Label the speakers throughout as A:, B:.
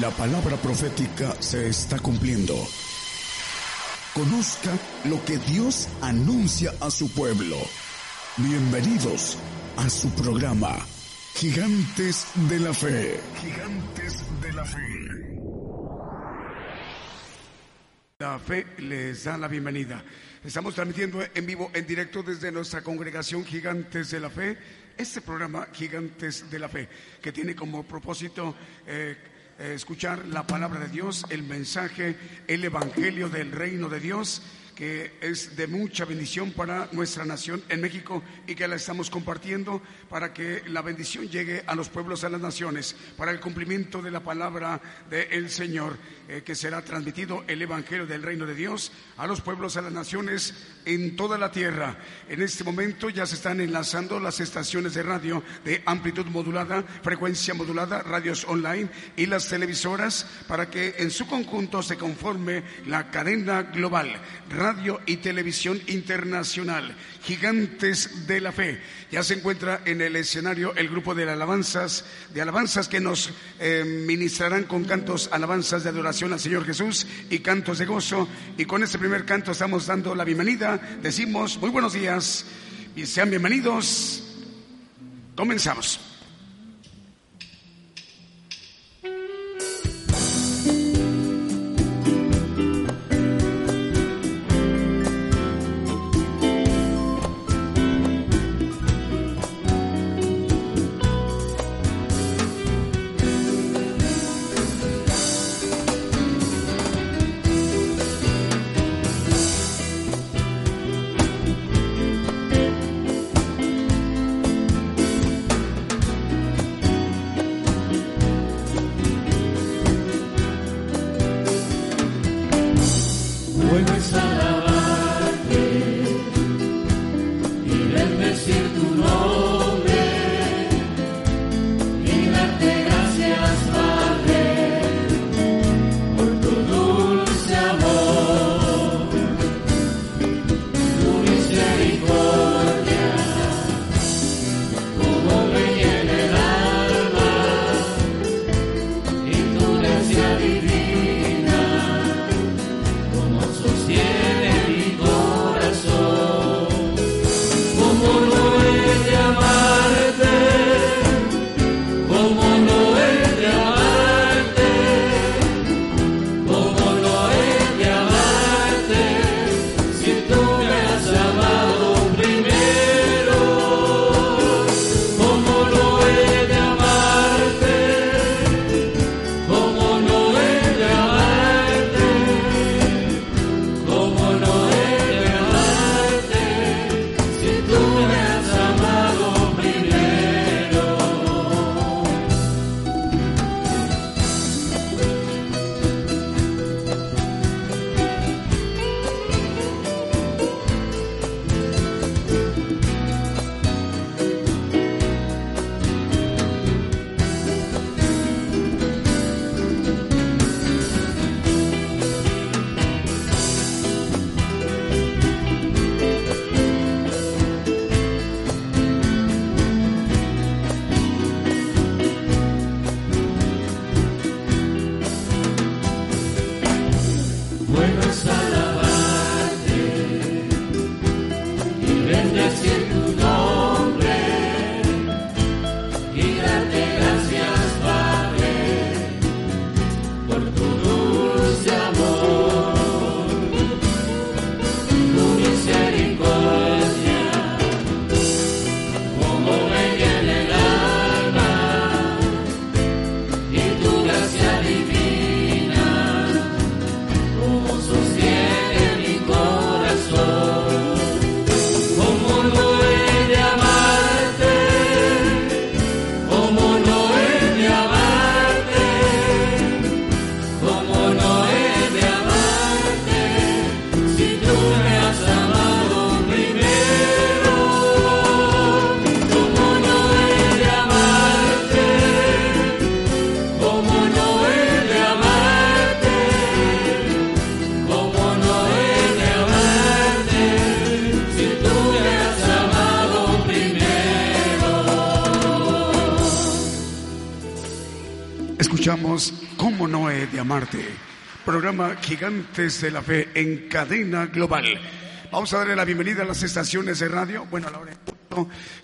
A: La palabra profética se está cumpliendo. Conozca lo que Dios anuncia a su pueblo. Bienvenidos a su programa, Gigantes de la Fe. Gigantes de la Fe.
B: La fe les da la bienvenida. Estamos transmitiendo en vivo, en directo desde nuestra congregación Gigantes de la Fe, este programa Gigantes de la Fe, que tiene como propósito eh, escuchar la palabra de Dios, el mensaje, el evangelio del reino de Dios que es de mucha bendición para nuestra nación en México y que la estamos compartiendo para que la bendición llegue a los pueblos, a las naciones, para el cumplimiento de la palabra del Señor, eh, que será transmitido el Evangelio del Reino de Dios a los pueblos, a las naciones en toda la tierra. En este momento ya se están enlazando las estaciones de radio de amplitud modulada, frecuencia modulada, radios online y las televisoras para que en su conjunto se conforme la cadena global y televisión internacional, Gigantes de la Fe. Ya se encuentra en el escenario el grupo de alabanzas, de alabanzas que nos eh, ministrarán con cantos, alabanzas de adoración al Señor Jesús y cantos de gozo. Y con este primer canto estamos dando la bienvenida. Decimos muy buenos días y sean bienvenidos. Comenzamos.
C: Gigantes de la Fe en cadena global. Vamos a darle la bienvenida a las estaciones de radio. Bueno, a la hora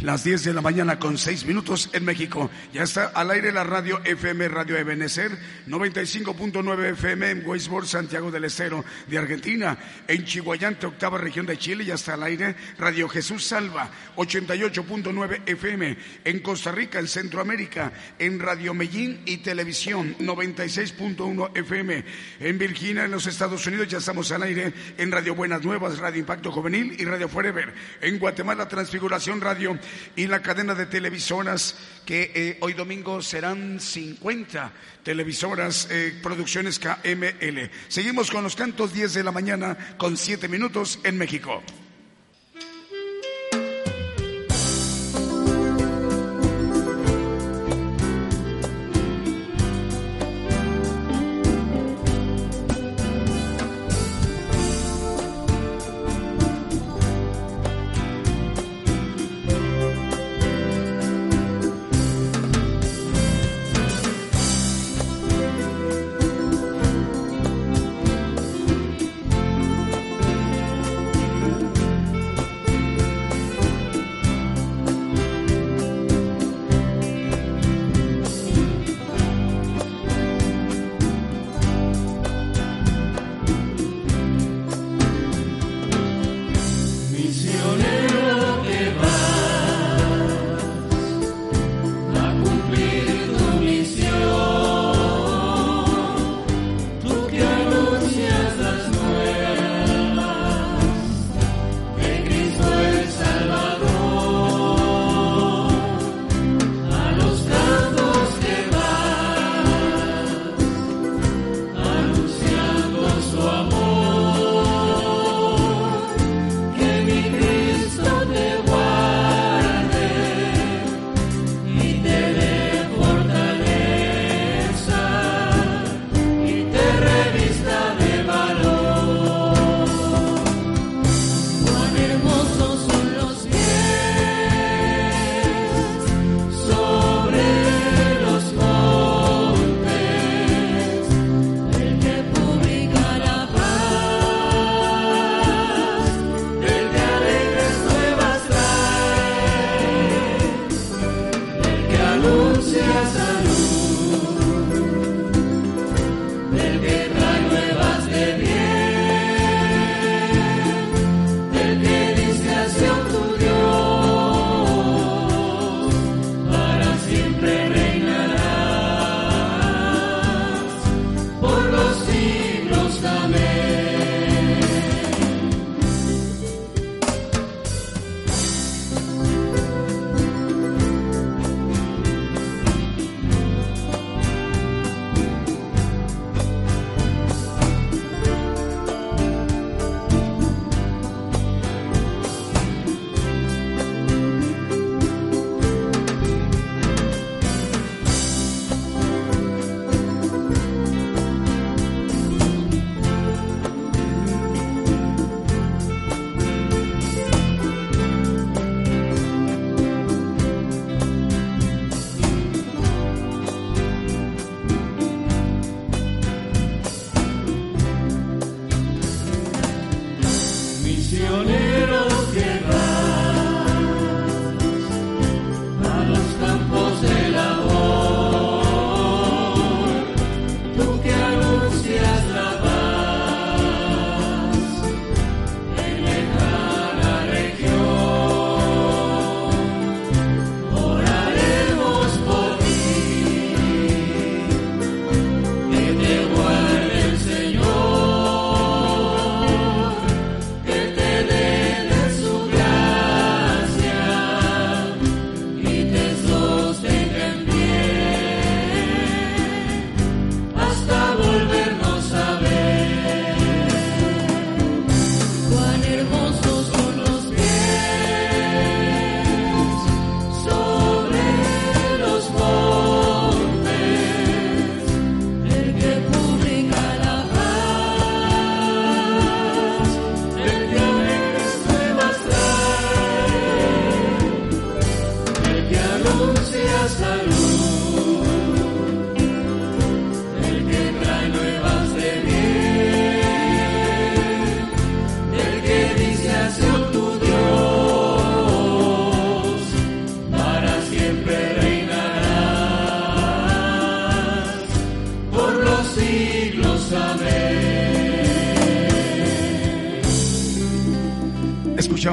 C: las 10 de la mañana con 6 minutos en México. Ya está al aire la radio FM Radio Ebenecer, 95.9 FM en Weisborg, Santiago del Estero de Argentina. En Chihuayante, octava región de Chile, ya está al aire Radio Jesús Salva, 88.9 FM. En Costa Rica, en Centroamérica, en Radio Medellín y Televisión, 96.1 FM. En Virginia, en los Estados Unidos, ya estamos al aire en Radio Buenas Nuevas, Radio Impacto Juvenil y Radio Forever. En Guatemala, Transfiguración Radio y la cadena de televisoras que eh, hoy domingo serán 50 televisoras, eh, producciones KML. Seguimos con los cantos 10 de la mañana con 7 minutos en México.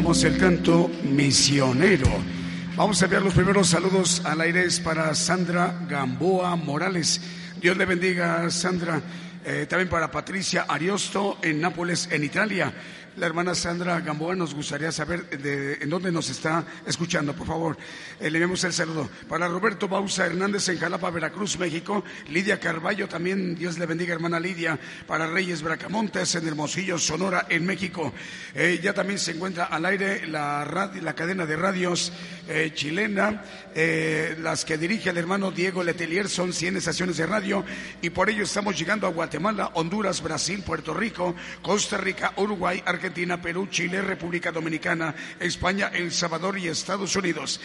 B: El canto misionero. Vamos a enviar los primeros saludos al aire para Sandra Gamboa Morales. Dios le bendiga, Sandra. Eh, también para Patricia Ariosto en Nápoles, en Italia. La hermana Sandra Gamboa nos gustaría saber de, en dónde nos está escuchando, por favor. Eh, le enviamos el saludo. Para Roberto Bausa Hernández en Jalapa, Veracruz, México. Lidia Carballo también, Dios le bendiga, hermana Lidia. Para Reyes Bracamontes en Hermosillo, Sonora, en México. Eh, ya también se encuentra al aire la, la cadena de radios eh, chilena, las que dirige el hermano Diego Letelier, son 100 estaciones de radio y por ello estamos llegando a Guatemala, Honduras, Brasil, Puerto Rico, Costa Rica, Uruguay, Argentina. Perú, Chile, República Dominicana, España, El Salvador y Estados Unidos.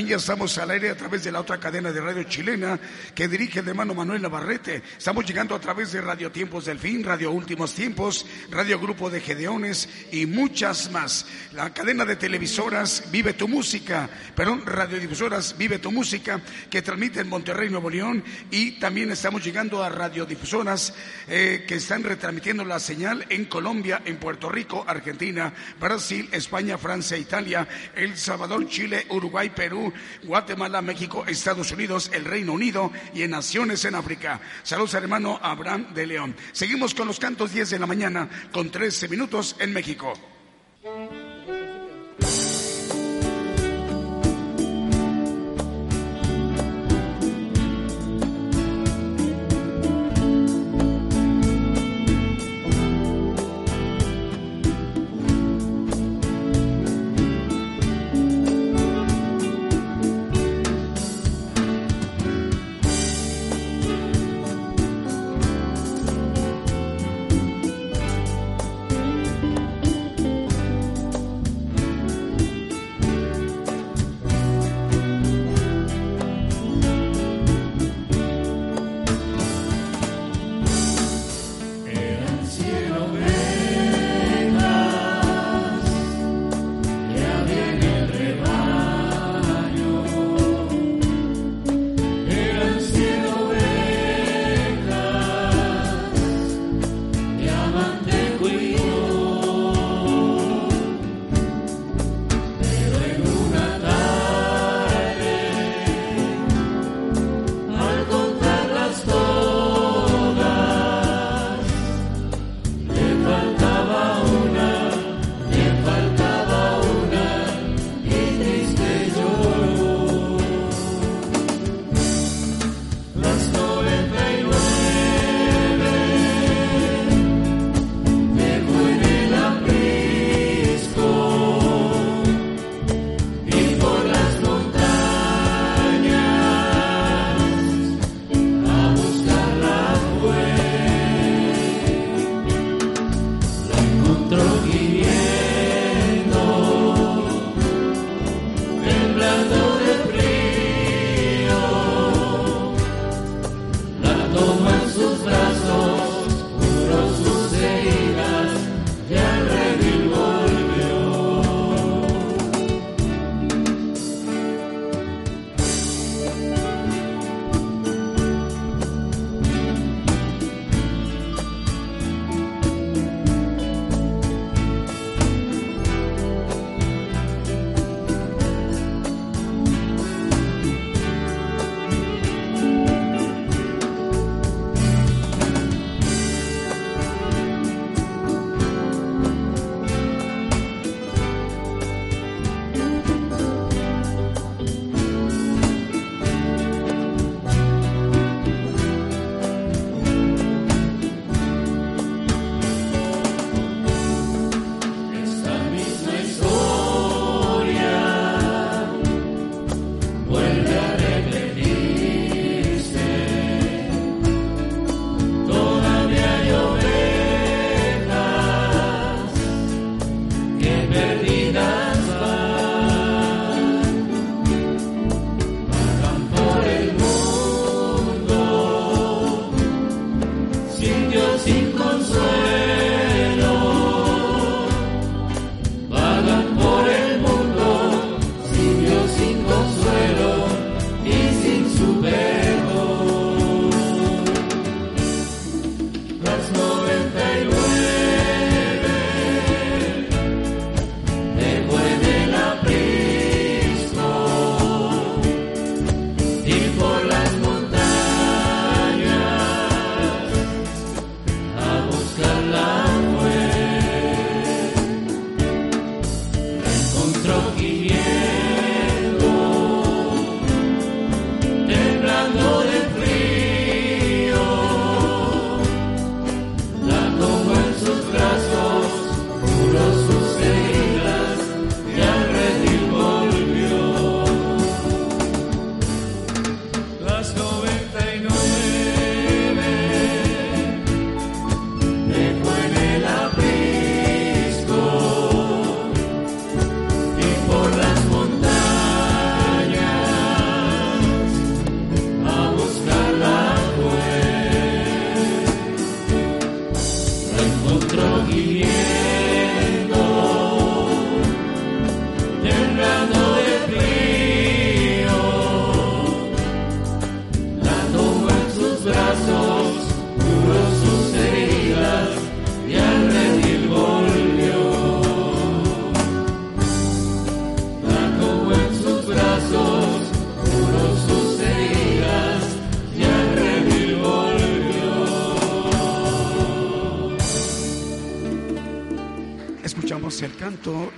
B: Ya estamos al aire a través de la otra cadena de radio chilena que dirige el hermano Manuel Navarrete. Estamos llegando a través de Radio Tiempos del Fin, Radio Últimos Tiempos, Radio Grupo de Gedeones y muchas más. La cadena de televisoras Vive tu Música, perdón, radiodifusoras Vive tu Música que transmite en Monterrey, Nuevo León y también estamos llegando a radiodifusoras eh, que están retransmitiendo la señal en Colombia, en Puerto Rico, Argentina, Brasil, España, Francia, Italia, El Salvador, Chile, Uruguay, Perú, Guatemala, México, Estados Unidos, el Reino Unido y en naciones en África. Saludos hermano Abraham de León. Seguimos con los cantos 10 de la mañana con 13 minutos en México.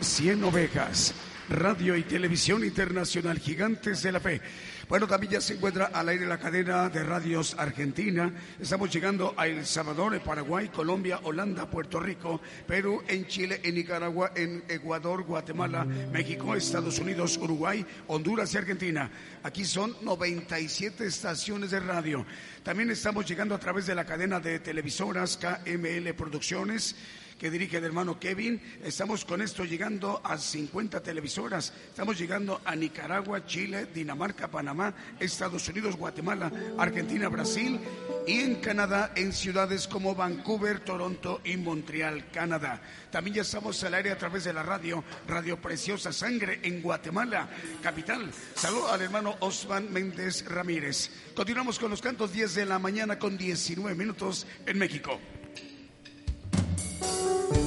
B: 100 ovejas. Radio y Televisión Internacional, Gigantes de la Fe. Bueno, también ya se encuentra al aire la cadena de radios Argentina. Estamos llegando a El Salvador, Paraguay, Colombia, Holanda, Puerto Rico, Perú, en Chile, en Nicaragua, en Ecuador, Guatemala, México, Estados Unidos, Uruguay, Honduras y Argentina. Aquí son 97 estaciones de radio. También estamos llegando a través de la cadena de televisoras KML Producciones que dirige el hermano Kevin. Estamos con esto llegando a 50 televisoras. Estamos llegando a Nicaragua, Chile, Dinamarca, Panamá, Estados Unidos, Guatemala, Argentina, Brasil y en Canadá en ciudades como Vancouver, Toronto y Montreal, Canadá. También ya estamos al aire a través de la radio, Radio Preciosa Sangre en Guatemala, capital. Saludo al hermano Osman Méndez Ramírez. Continuamos con los cantos 10 de la mañana con 19 minutos en México.
C: No.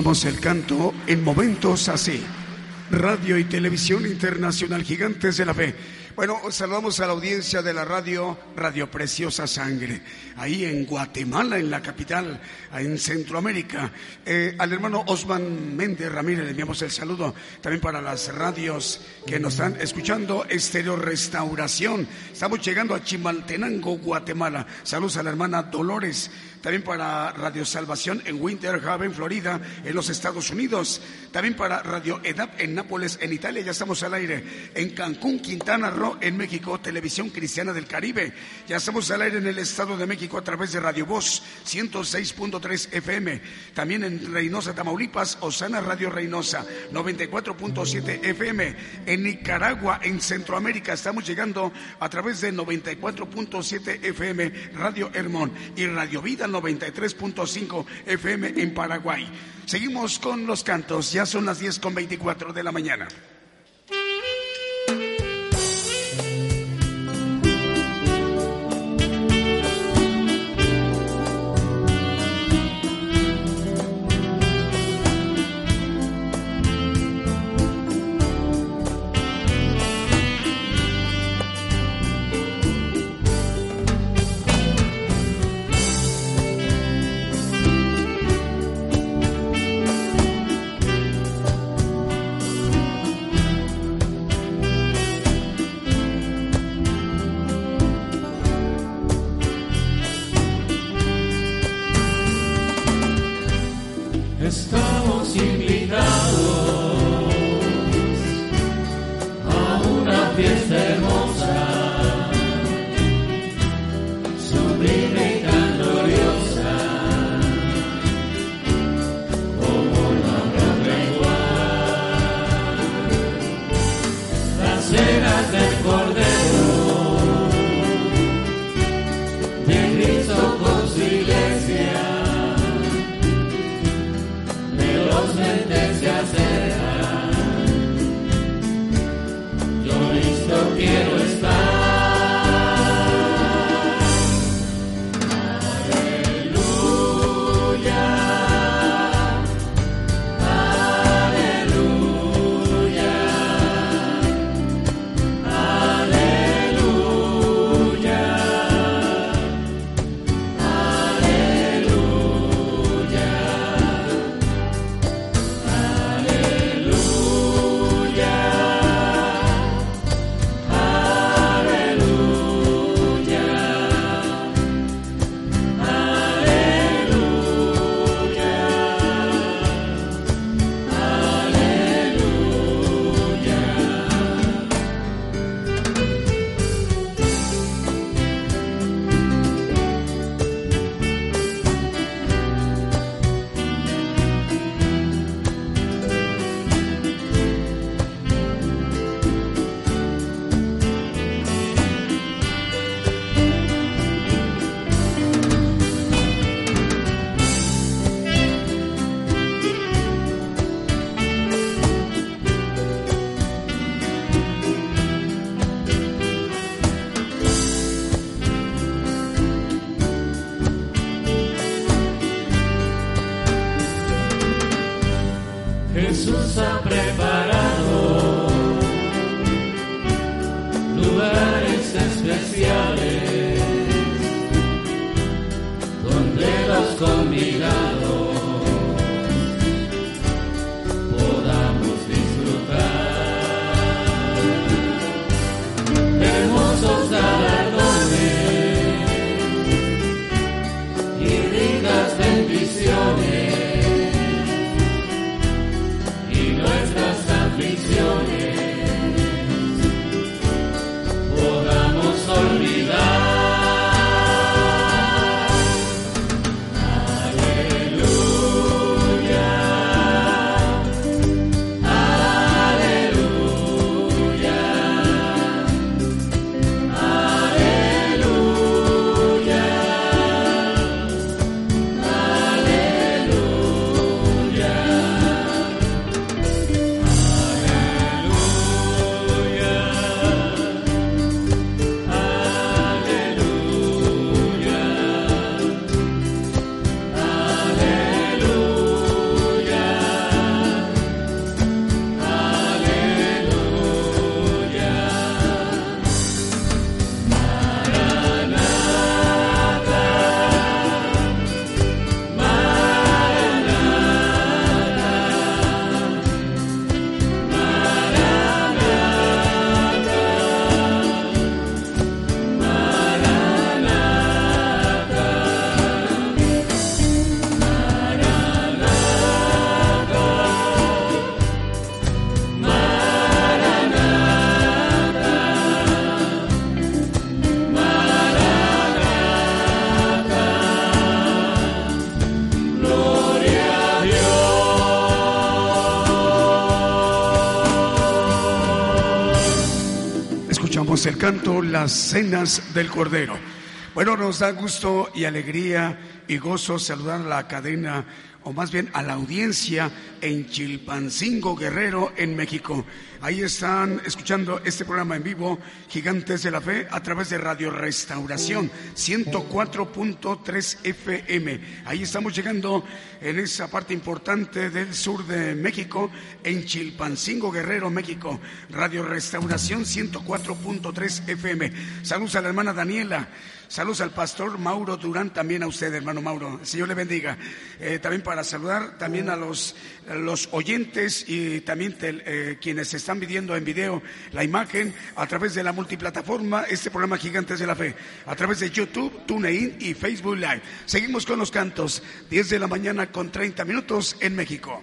B: El canto en momentos así. Radio y Televisión Internacional Gigantes de la Fe. Bueno, saludamos a la audiencia de la radio, Radio Preciosa Sangre, ahí en Guatemala, en la capital, en Centroamérica. Eh, al hermano Osman Méndez Ramírez le enviamos el saludo también para las radios que nos están escuchando. Estéreo Restauración. Estamos llegando a Chimaltenango, Guatemala. Saludos a la hermana Dolores también para Radio Salvación en Winter Haven, Florida, en los Estados Unidos, también para Radio EDAP en Nápoles, en Italia, ya estamos al aire, en Cancún, Quintana Roo, en México, Televisión Cristiana del Caribe, ya estamos al aire en el Estado de México a través de Radio Voz 106.3 FM, también en Reynosa, Tamaulipas, Osana Radio Reynosa 94.7 FM, en Nicaragua, en Centroamérica, estamos llegando a través de 94.7 FM, Radio Hermón y Radio Vida 93.5 FM en Paraguay. Seguimos con los cantos, ya son las 10 con 24 de la mañana.
C: Canto Las Cenas del Cordero. Bueno, nos da gusto y alegría y gozo saludar a la cadena o más bien a la audiencia en Chilpancingo Guerrero, en México. Ahí están escuchando este programa en vivo, Gigantes de la Fe, a través de Radio Restauración 104.3 FM. Ahí estamos llegando en esa parte importante del sur de México, en Chilpancingo Guerrero, México. Radio Restauración 104.3 FM. Saludos a la hermana Daniela. Saludos al pastor Mauro Durán, también a usted, hermano Mauro. Señor le bendiga. Eh, también para saludar también a los, los oyentes y también eh, quienes están viendo en video la imagen a través de la multiplataforma, este programa Gigantes de la Fe, a través de YouTube, TuneIn y Facebook Live. Seguimos con los cantos, 10 de la mañana con 30 minutos en México.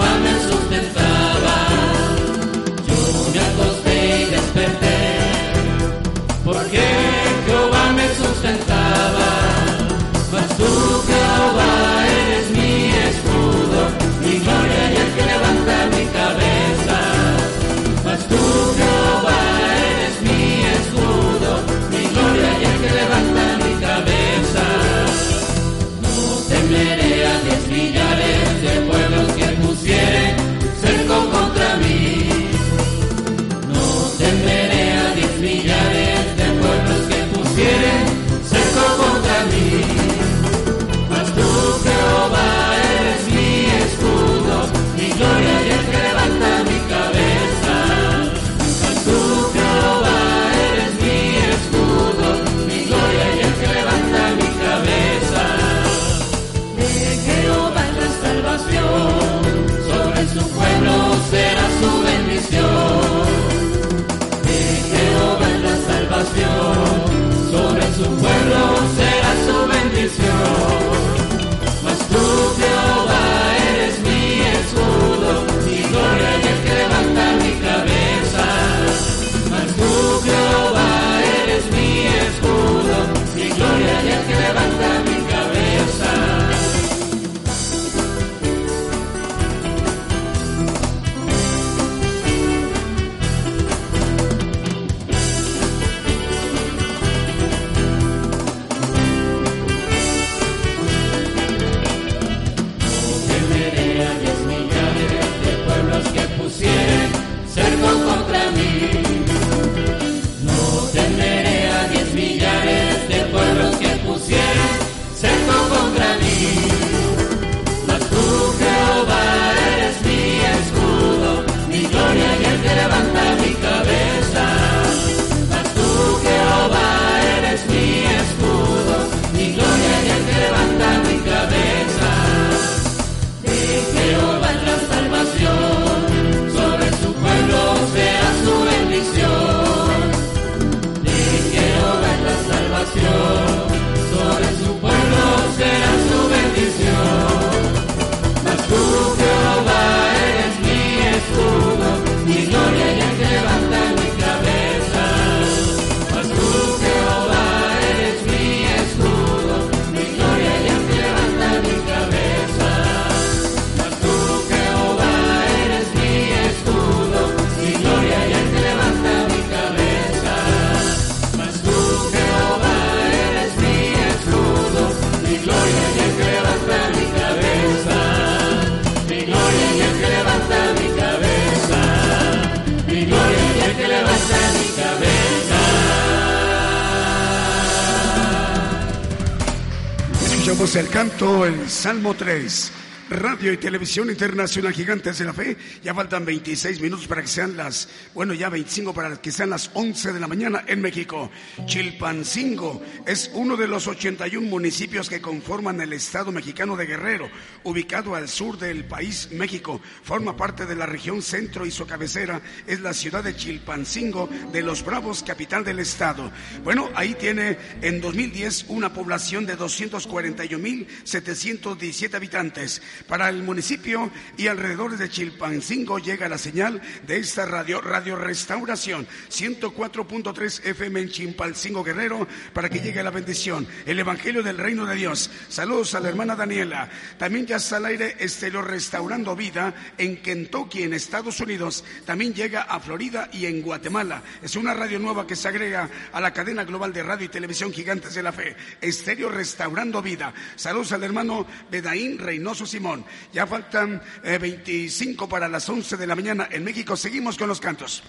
B: Escuchamos el canto, el Salmo 3. Radio y Televisión Internacional Gigantes de la Fe. Ya faltan 26 minutos para que sean las, bueno, ya 25 para que sean las 11 de la mañana en México. Chilpancingo es uno de los 81 municipios que conforman el estado mexicano de Guerrero, ubicado al sur del país México. Forma parte de la región centro y su cabecera es la ciudad de Chilpancingo de los Bravos, capital del estado. Bueno, ahí tiene en 2010 una población de 241.717 habitantes. Para el municipio y alrededores de Chilpancingo llega la señal de esta radio, Radio Restauración, 104.3 FM en Chilpancingo Guerrero, para que llegue la bendición, el Evangelio del Reino de Dios. Saludos a la hermana Daniela. También ya está al aire Estelo Restaurando Vida en Kentucky, en Estados Unidos. También llega a Florida y en Guatemala. Es una radio nueva que se agrega a la cadena global de radio y televisión Gigantes de la Fe. Estéreo Restaurando Vida. Saludos al hermano Bedaín Reynoso Simón. Ya faltan 25 eh, para las 11 de la mañana en México. Seguimos con los cantos.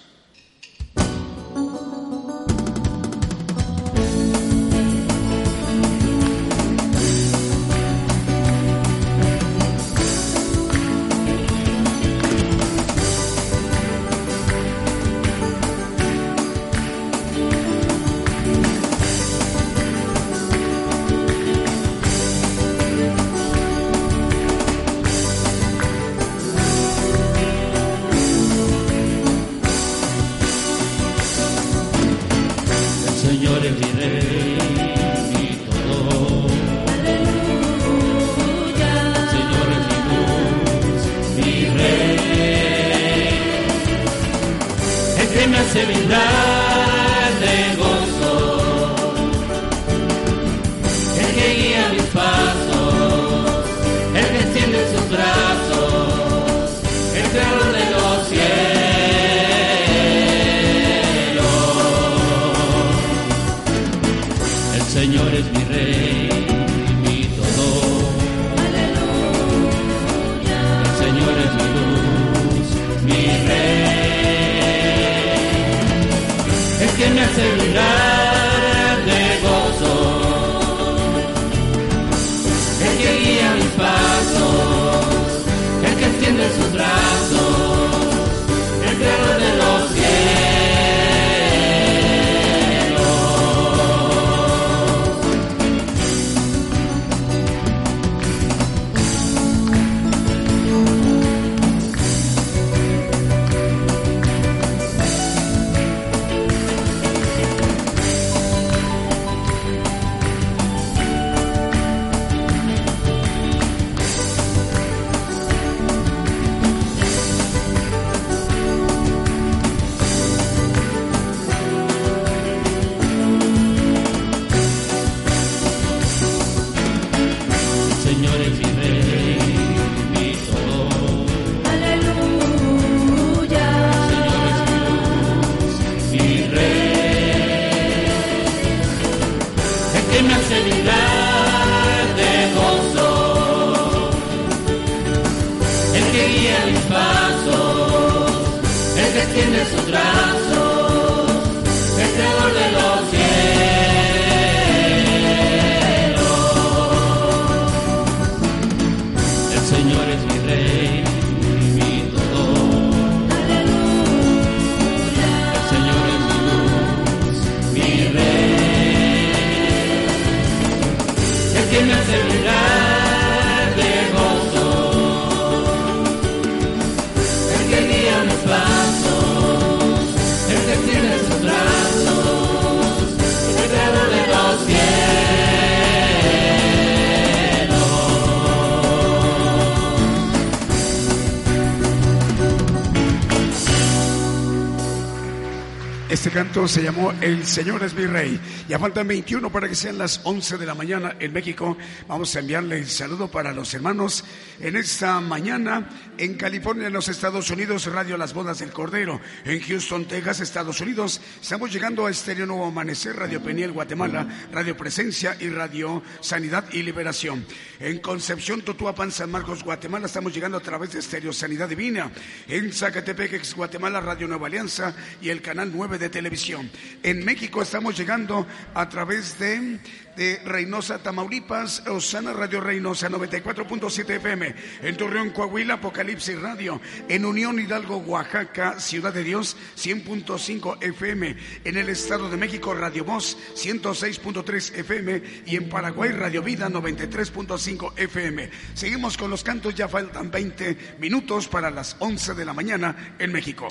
B: Se llamó El Señor es mi Rey. Ya faltan 21 para que sean las 11 de la mañana en México. Vamos a enviarle el saludo para los hermanos en esta mañana en California, en los Estados Unidos, Radio Las Bodas del Cordero. En Houston, Texas, Estados Unidos. Estamos llegando a Estéreo Nuevo Amanecer, Radio Peniel, Guatemala, Radio Presencia y Radio Sanidad y Liberación. En Concepción, Totuapan, San Marcos, Guatemala, estamos llegando a través de Estéreo Sanidad Divina. En Zacatepec, Guatemala, Radio Nueva Alianza y el canal 9 de
D: televisión. En México estamos llegando a través de de Reynosa, Tamaulipas, Osana Radio Reynosa 94.7 FM, en Torreón, Coahuila, Apocalipsis Radio, en Unión Hidalgo, Oaxaca, Ciudad de Dios 100.5 FM, en el Estado de México, Radio Voz 106.3 FM y en Paraguay, Radio Vida 93.5 FM. Seguimos con los cantos, ya faltan 20 minutos para las 11 de la mañana en México.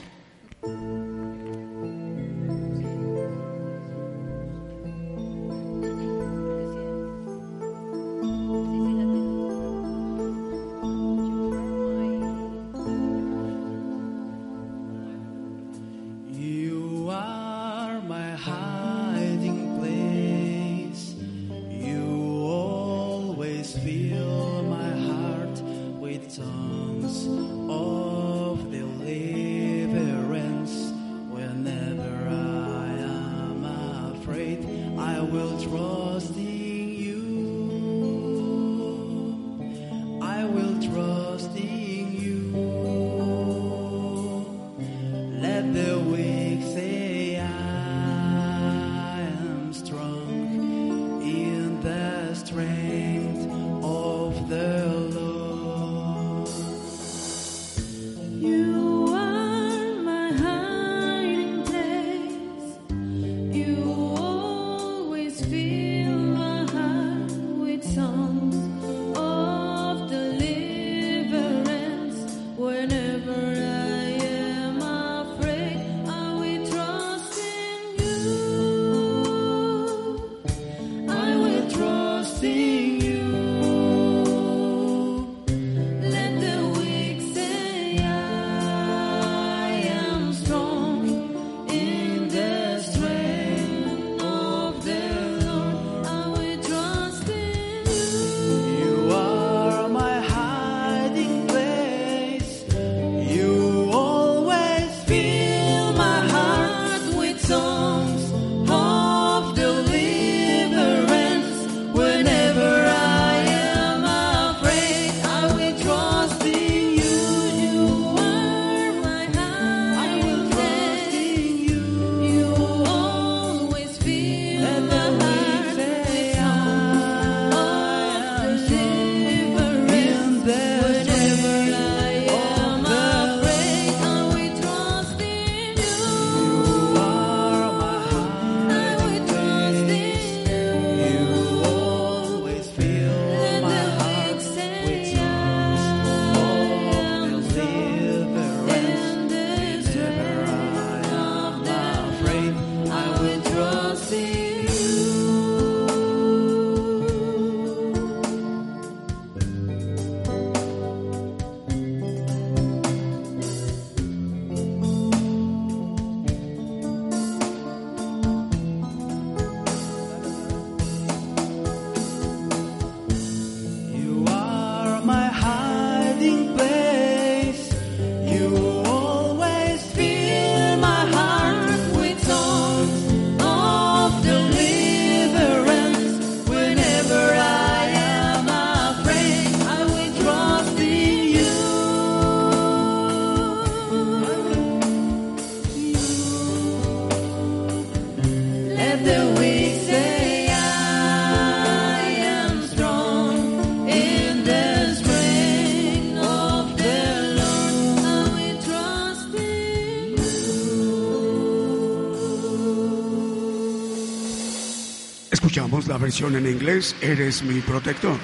D: La versión en inglés, Eres mi protector.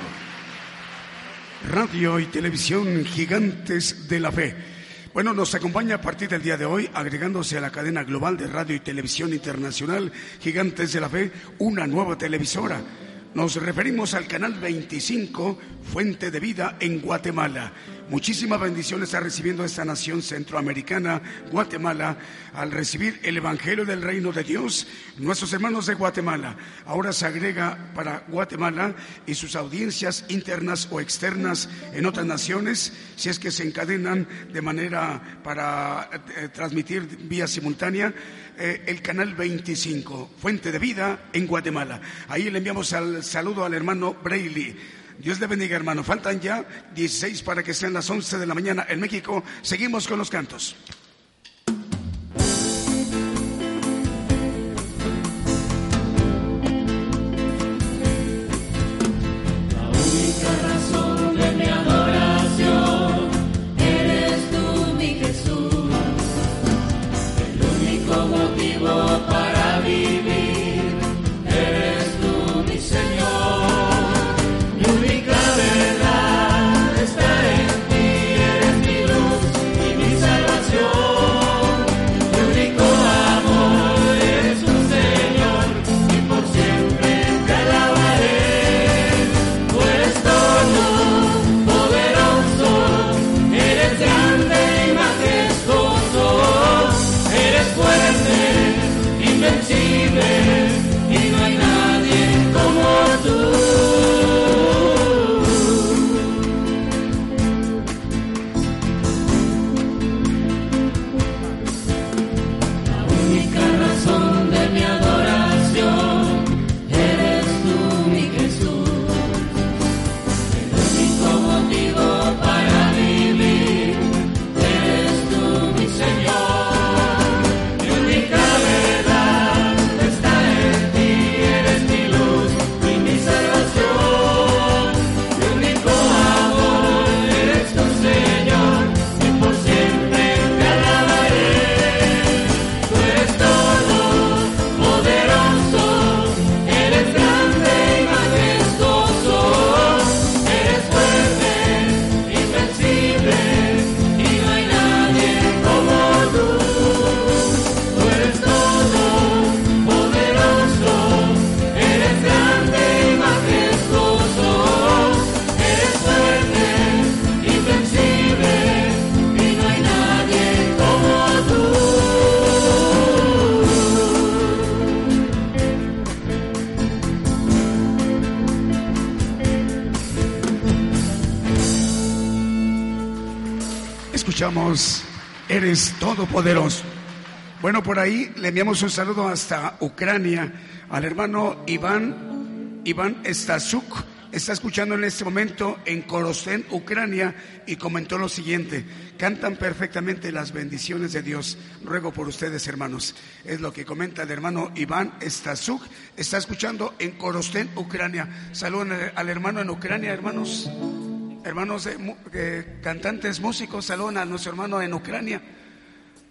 D: Radio y televisión gigantes de la fe. Bueno, nos acompaña a partir del día de hoy, agregándose a la cadena global de radio y televisión internacional Gigantes de la Fe, una nueva televisora. Nos referimos al canal 25, Fuente de Vida en Guatemala. Muchísimas bendiciones está recibiendo esta nación centroamericana, Guatemala, al recibir el Evangelio del Reino de Dios. Nuestros hermanos de Guatemala ahora se agrega para Guatemala y sus audiencias internas o externas en otras naciones, si es que se encadenan de manera para eh, transmitir vía simultánea. Eh, el canal 25, Fuente de Vida en Guatemala. Ahí le enviamos el saludo al hermano Brayley. Dios le bendiga, hermano. Faltan ya 16 para que sean las 11 de la mañana en México. Seguimos con los cantos.
B: Escuchamos Eres Todopoderoso. Bueno, por ahí le enviamos un saludo hasta Ucrania al hermano Iván, Iván Stasuk. Está escuchando en este momento en Korostén, Ucrania, y comentó lo siguiente: cantan perfectamente las bendiciones de Dios. Ruego por ustedes, hermanos. Es lo que comenta el hermano Iván Stasuk. Está escuchando en Korostén, Ucrania. Saludos al hermano en Ucrania, hermanos hermanos cantantes, músicos, salón a nuestro hermano en Ucrania.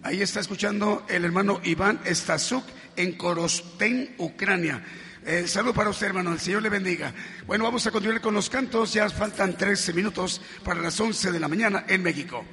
B: Ahí está escuchando el hermano Iván Stasuk en Korostén, Ucrania. Eh, saludo para usted, hermano. El Señor le bendiga. Bueno, vamos a continuar con los cantos. Ya faltan 13 minutos para las 11 de la mañana en México.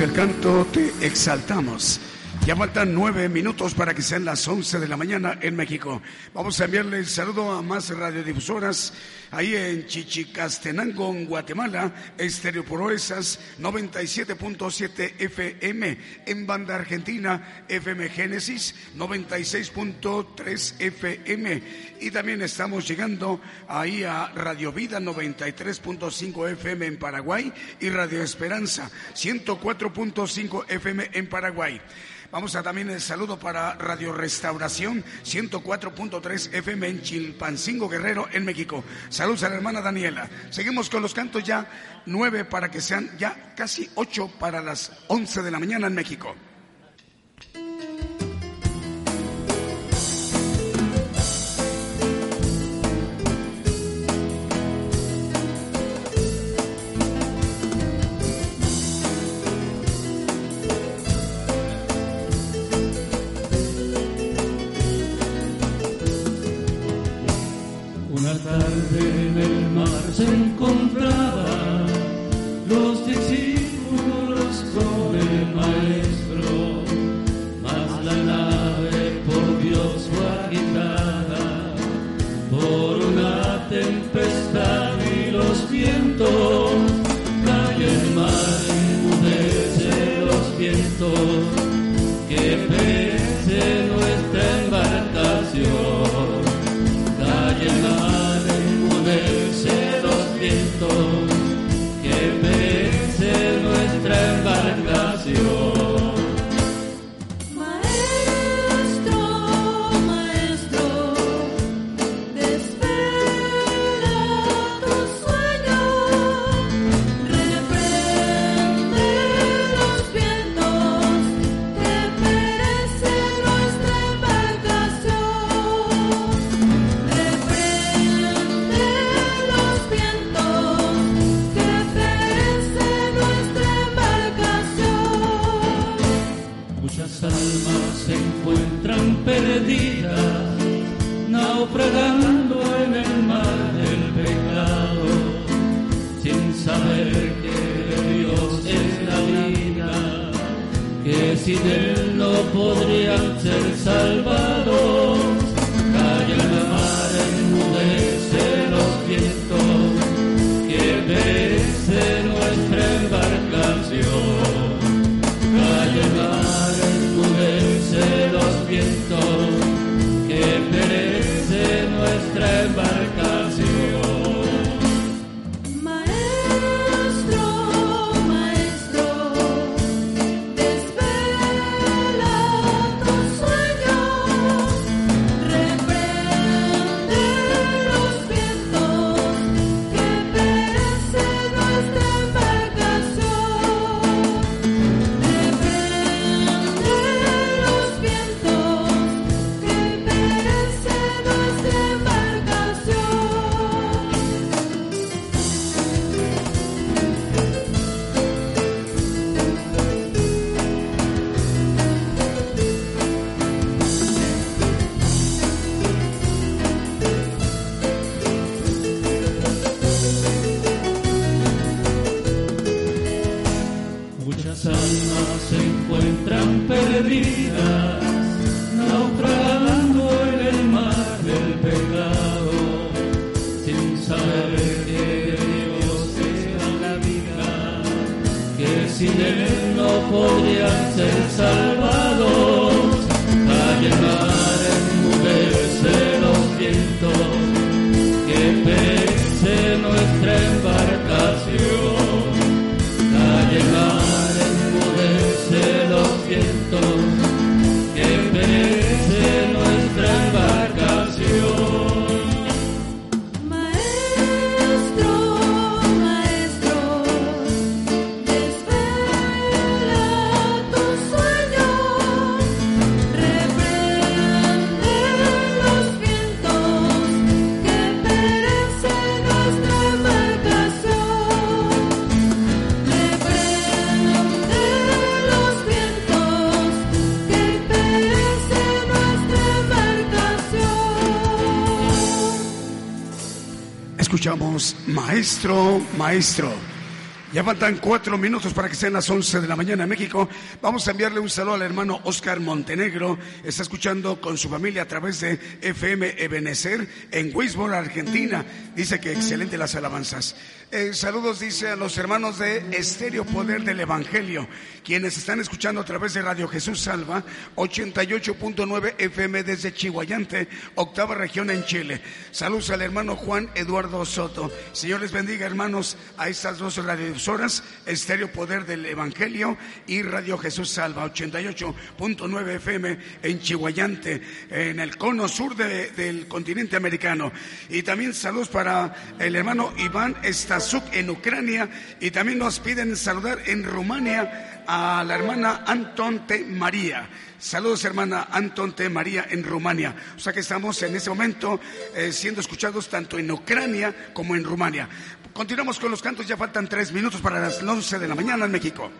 B: El canto, te exaltamos. Ya faltan nueve minutos para que sean las once de la mañana en México. Vamos a enviarle el saludo a más radiodifusoras ahí en Chichicastenango, en Guatemala, Estéreo Proezas 97.7 FM, en Banda Argentina, FM Génesis 96.3 FM. Y también estamos llegando ahí a Radio Vida 93.5 FM en Paraguay y Radio Esperanza 104.5 FM en Paraguay. Vamos a también el saludo para Radio Restauración 104.3 FM en Chilpancingo Guerrero en México. Saludos a la hermana Daniela. Seguimos con los cantos ya nueve para que sean ya casi ocho para las once de la mañana en México. sin él no podrían ser salvados. Maestro, maestro. Ya faltan cuatro minutos para que sean las once de la mañana en México. Vamos a enviarle un saludo al hermano Oscar Montenegro. Está escuchando con su familia a través de FM Ebenecer en Weisboro, Argentina. Dice que excelente las alabanzas. Eh, saludos, dice a los hermanos de Estéreo Poder del Evangelio, quienes están escuchando a través de Radio Jesús Salva, 88.9 FM desde Chihuayante, octava región en Chile. Saludos al hermano Juan Eduardo Soto. Señor les bendiga, hermanos, a estas dos radiodifusoras, Estéreo Poder del Evangelio y Radio Jesús Salva, 88.9 FM en Chihuayante, en el cono sur del continente americano. Y también saludos para el hermano Iván En Ucrania y también nos piden saludar en Rumania a la hermana Antonte María. Saludos, hermana Antonte María en Rumania. O sea que estamos en ese momento eh, siendo escuchados tanto en Ucrania como en Rumania. Continuamos con los cantos, ya faltan tres minutos para las once de la mañana en México.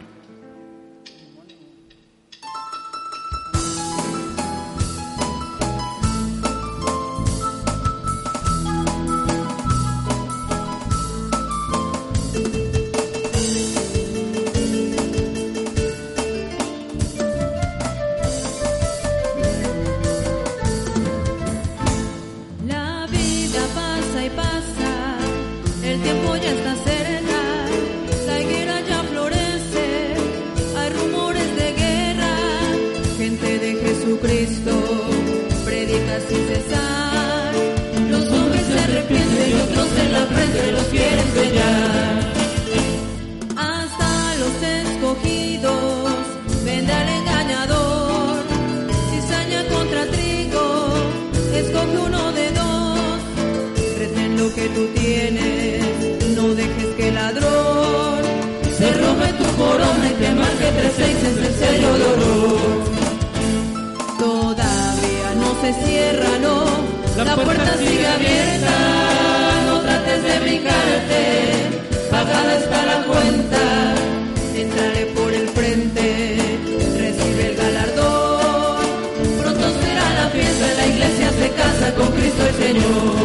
E: Cierra, no, la, puerta, sigue abierta, no trates de brincarte, pagada está la cuenta, entraré por el frente, recibe el galardón, pronto será la fiesta, la iglesia se casa con Cristo el Señor.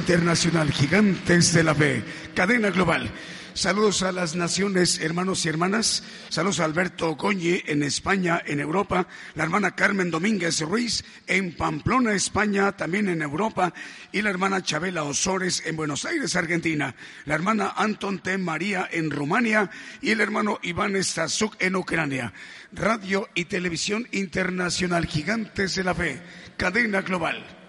B: Internacional, Gigantes de la Fe, cadena global. Saludos a las naciones, hermanos y hermanas. Saludos a Alberto Coñi en España, en Europa. La hermana Carmen Domínguez Ruiz en Pamplona, España, también en Europa. Y la hermana Chabela Osores en Buenos Aires, Argentina. La hermana Anton T. María en Rumania. Y el hermano Iván Stasuk en Ucrania. Radio y Televisión Internacional, Gigantes de la Fe, cadena global.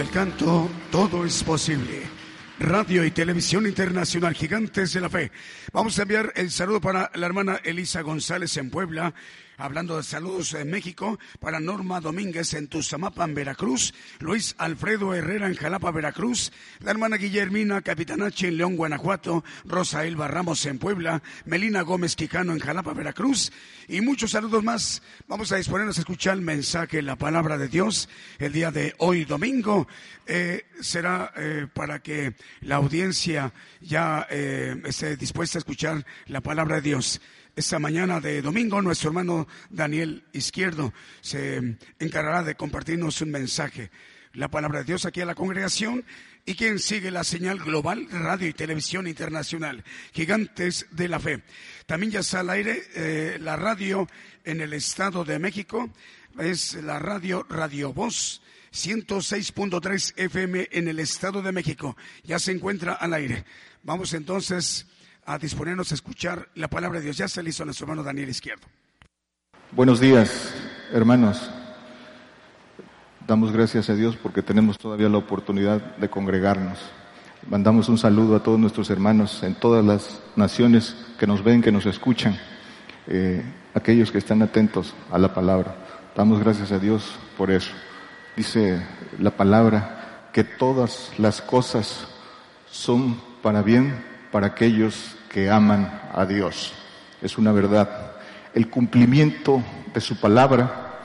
B: El canto Todo es posible. Radio y Televisión Internacional Gigantes de la Fe. Vamos a enviar el saludo para la hermana Elisa González en Puebla, Hablando de saludos en México, para Norma Domínguez en Tuzamapan, Veracruz, Luis Alfredo Herrera en Jalapa, Veracruz, la hermana Guillermina Capitanache en León, Guanajuato, Rosa Elba Ramos en Puebla, Melina Gómez Quijano en Jalapa, Veracruz, y muchos saludos más. Vamos a disponernos a escuchar el mensaje, la palabra de Dios, el día de hoy, domingo. Eh, será eh, para que la audiencia ya eh, esté dispuesta a escuchar la palabra de Dios. Esta mañana de domingo, nuestro hermano Daniel Izquierdo se encargará de compartirnos un mensaje, la palabra de Dios aquí a la congregación y quien sigue la señal global radio y televisión internacional, Gigantes de la Fe. También ya está al aire eh, la radio en el Estado de México, es la radio Radio Voz. 106.3 FM en el Estado de México. Ya se encuentra al aire. Vamos entonces a disponernos a escuchar la palabra de Dios. Ya se listo nuestro hermano Daniel Izquierdo.
F: Buenos días, hermanos. Damos gracias a Dios porque tenemos todavía la oportunidad de congregarnos. Mandamos un saludo a todos nuestros hermanos en todas las naciones que nos ven, que nos escuchan, eh, aquellos que están atentos a la palabra. Damos gracias a Dios por eso. Dice la palabra que todas las cosas son para bien para aquellos que aman a Dios. Es una verdad. El cumplimiento de su palabra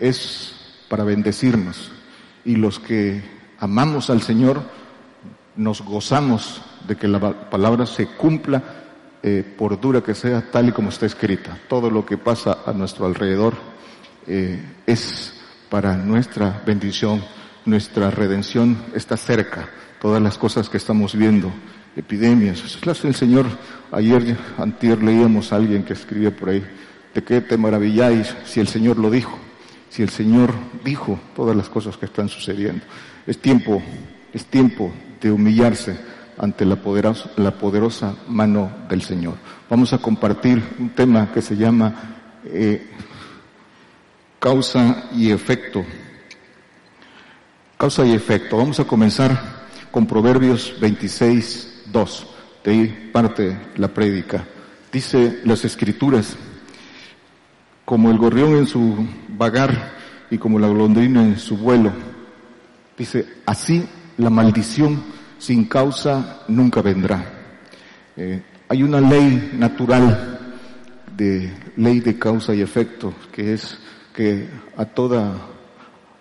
F: es para bendecirnos y los que amamos al Señor nos gozamos de que la palabra se cumpla eh, por dura que sea, tal y como está escrita. Todo lo que pasa a nuestro alrededor eh, es para nuestra bendición, nuestra redención está cerca. Todas las cosas que estamos viendo epidemias. El Señor. Ayer, antier, leíamos a alguien que escribía por ahí, ¿de qué te maravilláis si el Señor lo dijo? Si el Señor dijo todas las cosas que están sucediendo. Es tiempo, es tiempo de humillarse ante la poderosa, la poderosa mano del Señor. Vamos a compartir un tema que se llama eh, causa y efecto. Causa y efecto. Vamos a comenzar con Proverbios 26, 2. De ahí parte la prédica. Dice las escrituras, como el gorrión en su vagar y como la golondrina en su vuelo. Dice, así la maldición sin causa nunca vendrá. Eh, hay una ley natural de ley de causa y efecto, que es que a toda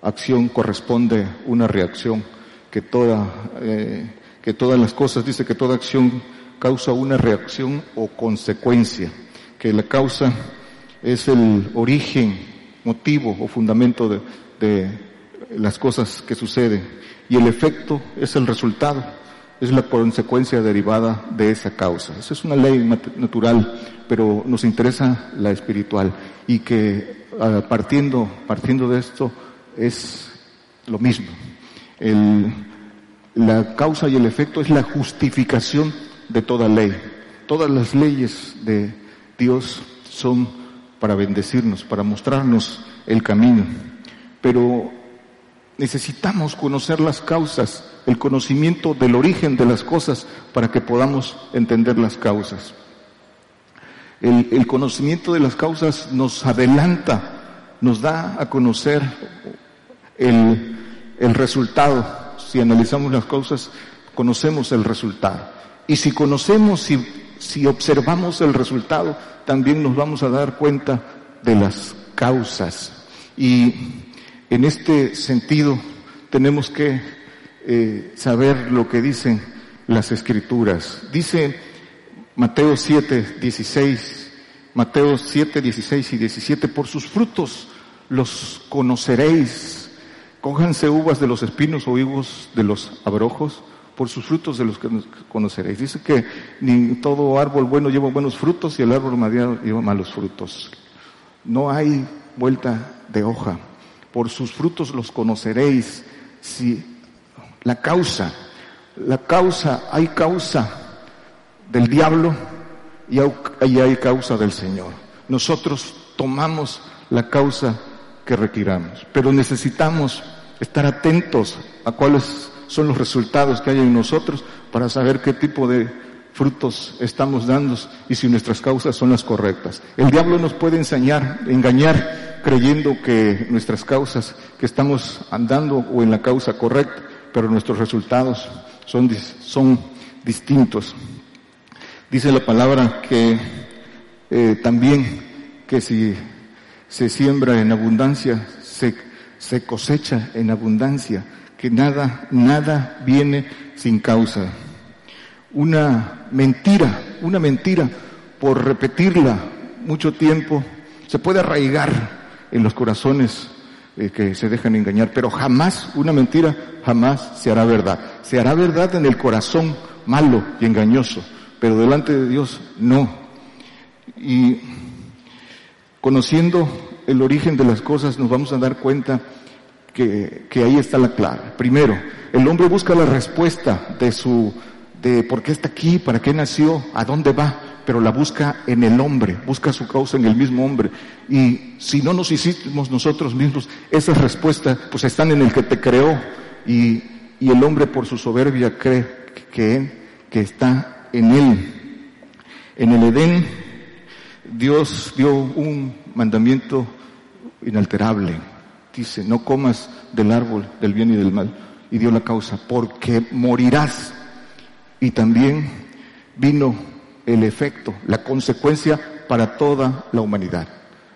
F: acción corresponde una reacción, que toda eh, que todas las cosas, dice que toda acción causa una reacción o consecuencia, que la causa es el origen, motivo o fundamento de, las cosas que suceden y el efecto es el resultado, es la consecuencia derivada de esa causa. Esa es una ley natural, pero nos interesa la espiritual y que ah, partiendo, partiendo de esto es lo mismo. El, la causa y el efecto es la justificación de toda ley. Todas las leyes de Dios son para bendecirnos, para mostrarnos el camino. Pero necesitamos conocer las causas, el conocimiento del origen de las cosas para que podamos entender las causas. El, conocimiento de las causas nos adelanta nos da a conocer el, resultado. Si analizamos las cosas, conocemos el resultado. Y si conocemos, si, si observamos el resultado, también nos vamos a dar cuenta de las causas. Y en este sentido tenemos que eh, saber lo que dicen las escrituras. Dice Mateo 7, 16, Mateo 7, 16 y 17, por sus frutos los conoceréis. Cójanse uvas de los espinos o higos de los abrojos, por sus frutos de los que conoceréis. Dice que ni todo árbol bueno lleva buenos frutos y el árbol madero lleva malos frutos. No hay vuelta de hoja. Por sus frutos los conoceréis. Si la causa, la causa, hay causa del diablo y hay causa del Señor. Nosotros tomamos la causa que retiramos, pero necesitamos estar atentos a cuáles son los resultados que hay en nosotros para saber qué tipo de frutos estamos dando y si nuestras causas son las correctas. El diablo nos puede enseñar, engañar creyendo que nuestras causas que estamos andando o en la causa correcta, pero nuestros resultados son, son distintos. Dice la palabra que eh, también que si se siembra en abundancia, se, se cosecha en abundancia, que nada, nada viene sin causa. Una mentira, una mentira, por repetirla mucho tiempo, se puede arraigar en los corazones eh, que se dejan engañar, pero jamás, una mentira, jamás se hará verdad. Se hará verdad en el corazón malo y engañoso, pero delante de Dios no. Y Conociendo el origen de las cosas nos vamos a dar cuenta que, que, ahí está la clave. Primero, el hombre busca la respuesta de su, de por qué está aquí, para qué nació, a dónde va, pero la busca en el hombre, busca su causa en el mismo hombre. Y si no nos hicimos nosotros mismos, esas respuestas pues están en el que te creó y, y el hombre por su soberbia cree que, que está en él. En el Edén Dios dio un mandamiento inalterable. Dice, no comas del árbol del bien y del mal. Y dio la causa, porque morirás. Y también vino el efecto, la consecuencia para toda la humanidad.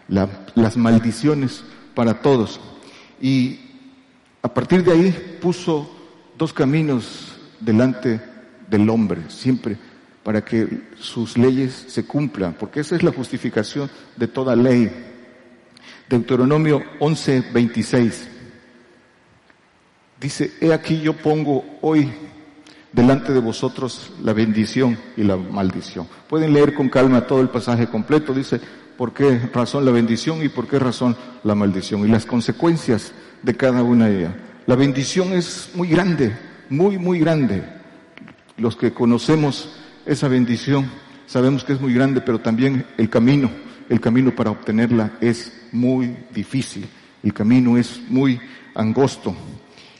F: las maldiciones para todos. Y a partir de ahí puso dos caminos delante del hombre, siempre para que sus leyes se cumplan, porque esa es la justificación de toda ley. Deuteronomio 11, 26. Dice, he aquí yo pongo hoy delante de vosotros la bendición y la maldición. Pueden leer con calma todo el pasaje completo. Dice, por qué razón la bendición y por qué razón la maldición y las consecuencias de cada una de ellas. La bendición es muy grande, muy, muy grande. Los que conocemos esa bendición sabemos que es muy grande, pero también el camino, el camino para obtenerla es muy difícil, el camino es muy angosto.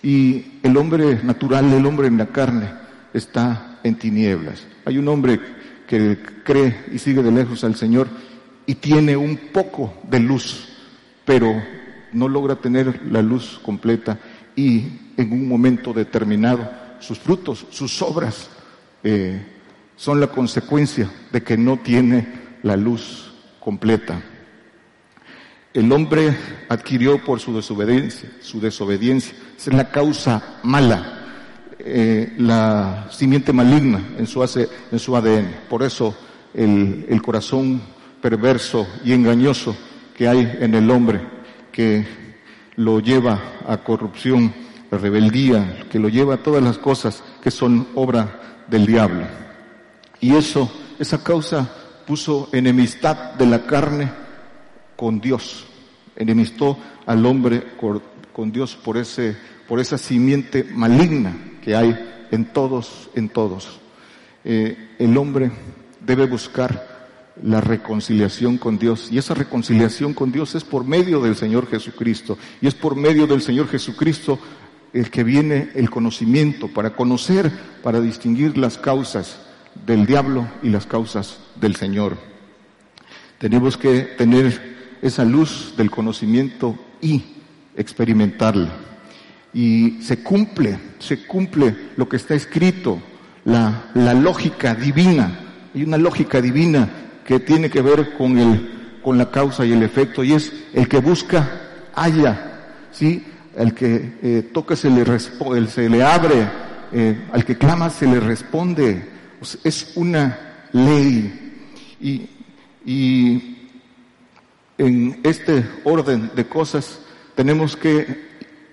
F: Y el hombre natural, el hombre en la carne, está en tinieblas. Hay un hombre que cree y sigue de lejos al Señor y tiene un poco de luz, pero no logra tener la luz completa y en un momento determinado sus frutos, sus obras, eh, son la consecuencia de que no tiene la luz completa. El hombre adquirió por su desobediencia, su desobediencia, es la causa mala, eh, la simiente maligna en su, en su ADN. Por eso el, el corazón perverso y engañoso que hay en el hombre, que lo lleva a corrupción, a rebeldía, que lo lleva a todas las cosas que son obra del diablo. Y eso, esa causa puso enemistad de la carne con Dios. Enemistó al hombre con Dios por ese, por esa simiente maligna que hay en todos, en todos. Eh, el hombre debe buscar la reconciliación con Dios. Y esa reconciliación con Dios es por medio del Señor Jesucristo. Y es por medio del Señor Jesucristo el que viene el conocimiento para conocer, para distinguir las causas del diablo y las causas del Señor. Tenemos que tener esa luz del conocimiento y experimentarla. Y se cumple, se cumple lo que está escrito, la, la lógica divina. Hay una lógica divina que tiene que ver con el, con la causa y el efecto, y es el que busca, haya, ¿sí? El que eh, toca se le, se le abre, eh, al que clama se le responde. Es una ley. Y, y en este orden de cosas tenemos que,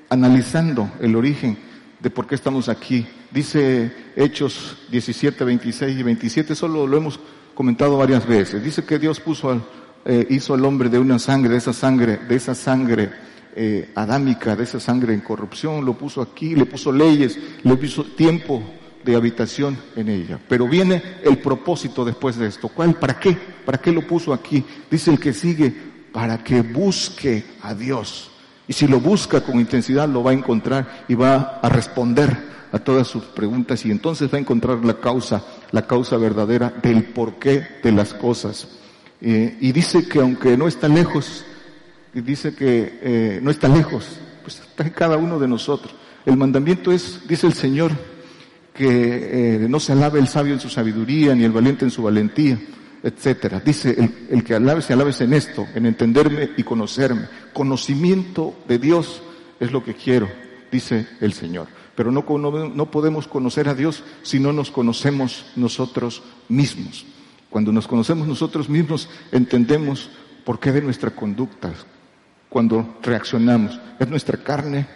F: analizando el origen de por qué estamos aquí, dice Hechos 17, 26 y 27, solo lo hemos comentado varias veces, dice que Dios puso al, eh, hizo al hombre de una sangre, de esa sangre, de esa sangre eh, adámica, de esa sangre en corrupción, lo puso aquí, le puso leyes, le puso tiempo de habitación en ella. Pero viene el propósito después de esto. ¿Cuál? ¿Para qué? ¿Para qué lo puso aquí? Dice el que sigue, para que busque a Dios. Y si lo busca con intensidad, lo va a encontrar y va a responder a todas sus preguntas y entonces va a encontrar la causa, la causa verdadera del porqué de las cosas. Eh, y dice que aunque no está lejos, dice que eh, no está lejos, pues está en cada uno de nosotros. El mandamiento es, dice el Señor, que eh, no se alabe el sabio en su sabiduría, ni el valiente en su valentía, etcétera. Dice, el, que alabe se alabe en esto, en entenderme y conocerme. Conocimiento de Dios es lo que quiero, dice el Señor. Pero no, no podemos conocer a Dios si no nos conocemos nosotros mismos. Cuando nos conocemos nosotros mismos, entendemos por qué de nuestra conducta, cuando reaccionamos. ¿Es nuestra carne?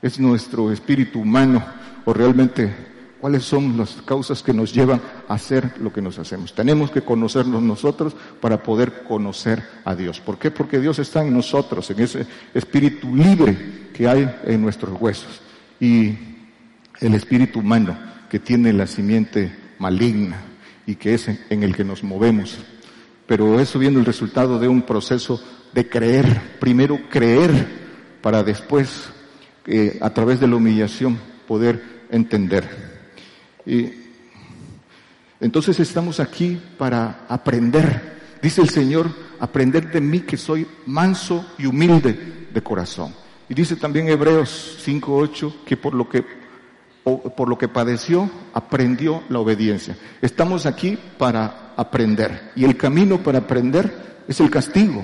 F: ¿Es nuestro espíritu humano? ¿O realmente cuáles son las causas que nos llevan a hacer lo que nos hacemos? Tenemos que conocernos nosotros para poder conocer a Dios. ¿Por qué? Porque Dios está en nosotros, en ese espíritu libre que hay en nuestros huesos. Y el espíritu humano que tiene la simiente maligna y que es en el que nos movemos. Pero eso viene el resultado de un proceso de creer, primero creer para después, eh, a través de la humillación, poder entender. Y entonces estamos aquí para aprender. Dice el Señor, aprender de mí que soy manso y humilde de corazón. Y dice también Hebreos 5.8 que por lo que por lo que padeció, aprendió la obediencia. Estamos aquí para aprender. Y el camino para aprender es el castigo,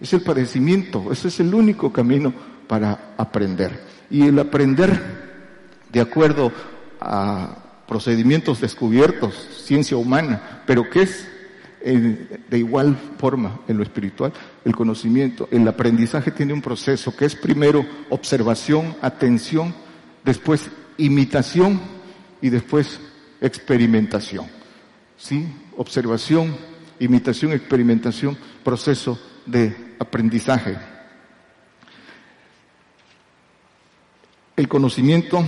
F: es el padecimiento. Ese es el único camino para aprender. Y el aprender de acuerdo a procedimientos descubiertos, ciencia humana, pero que es de igual forma en lo espiritual, el conocimiento, el aprendizaje tiene un proceso que es primero observación, atención, después imitación y después experimentación. ¿Sí? Observación, imitación, experimentación, proceso de aprendizaje. El conocimiento,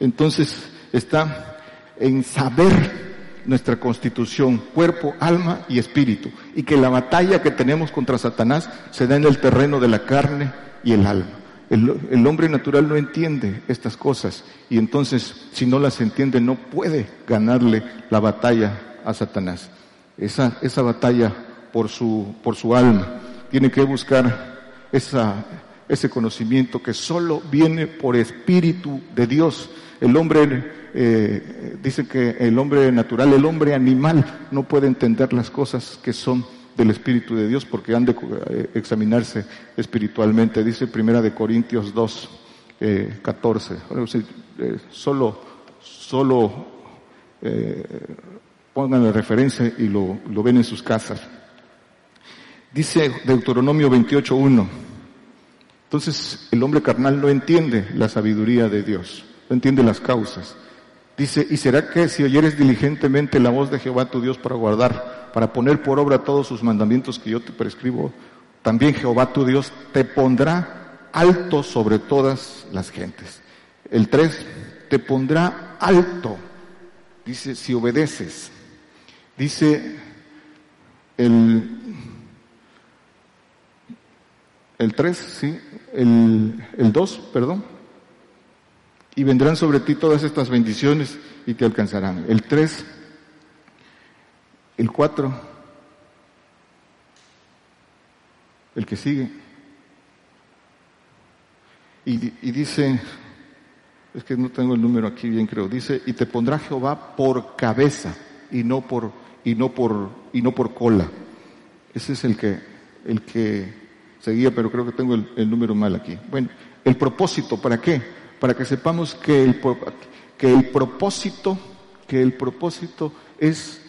F: entonces, está en saber nuestra constitución, cuerpo, alma y espíritu, y que la batalla que tenemos contra Satanás se da en el terreno de la carne y el alma. El, hombre natural no entiende estas cosas y entonces si no las entiende no puede ganarle la batalla a Satanás. Esa, esa batalla por su, por su alma tiene que buscar esa, ese conocimiento que solo viene por espíritu de Dios. El hombre, eh, dice que el hombre natural, el hombre animal no puede entender las cosas que son del Espíritu de Dios porque han de eh, examinarse espiritualmente. Dice Primera de Corintios 2, eh, 14. Eh, solo, solo pongan la referencia y lo, lo ven en sus casas. Dice Deuteronomio 28, 1. Entonces el hombre carnal no entiende la sabiduría de Dios, no entiende las causas. Dice, ¿y será que si oyeres diligentemente la voz de Jehová tu Dios para guardar, para poner por obra todos sus mandamientos que yo te prescribo, también Jehová tu Dios te pondrá alto sobre todas las gentes? El 3, te pondrá alto, dice, si obedeces. Dice el, el 3, sí, el, el 2, perdón y vendrán sobre ti todas estas bendiciones y te alcanzarán. El 3, el 4, El que sigue. Y, dice, es que no tengo el número aquí bien creo, dice, y te pondrá Jehová por cabeza y no por, y no por, y no por cola. Ese es el que, el que seguía, pero creo que tengo el, número mal aquí. Bueno, el propósito, ¿para qué? Para que sepamos que el, que el propósito, que el propósito es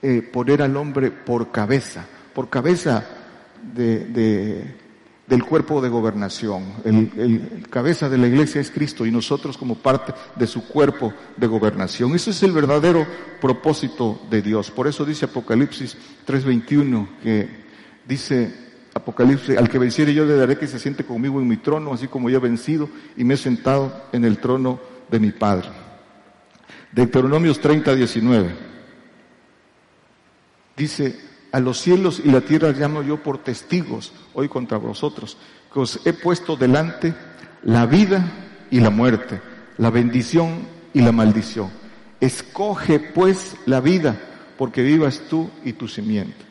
F: eh, poner al hombre por cabeza, por cabeza de, del cuerpo de gobernación. El, cabeza de la iglesia es Cristo y nosotros como parte de su cuerpo de gobernación. Ese es el verdadero propósito de Dios. Por eso dice Apocalipsis 3:21 que dice Apocalipsis, al que venciere yo le daré que se siente conmigo en mi trono, así como yo he vencido y me he sentado en el trono de mi Padre. Deuteronomios 30, 19. Dice, a los cielos y la tierra llamo yo por testigos hoy contra vosotros, que os he puesto delante la vida y la muerte, la bendición y la maldición. Escoge pues la vida, porque vivas tú y tu simiente.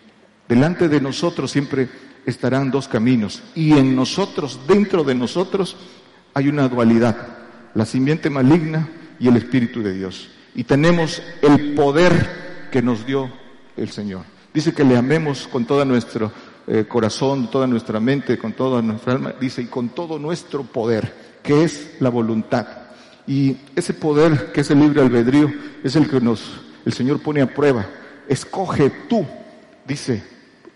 F: Delante de nosotros siempre estarán dos caminos, y en nosotros, dentro de nosotros, hay una dualidad, la simiente maligna y el Espíritu de Dios. Y tenemos el poder que nos dio el Señor. Dice que le amemos con todo nuestro eh, corazón, toda nuestra mente, con toda nuestra alma, dice, y con todo nuestro poder, que es la voluntad. Y ese poder, que es el libre albedrío, es el que nos, el Señor pone a prueba. Escoge tú, dice,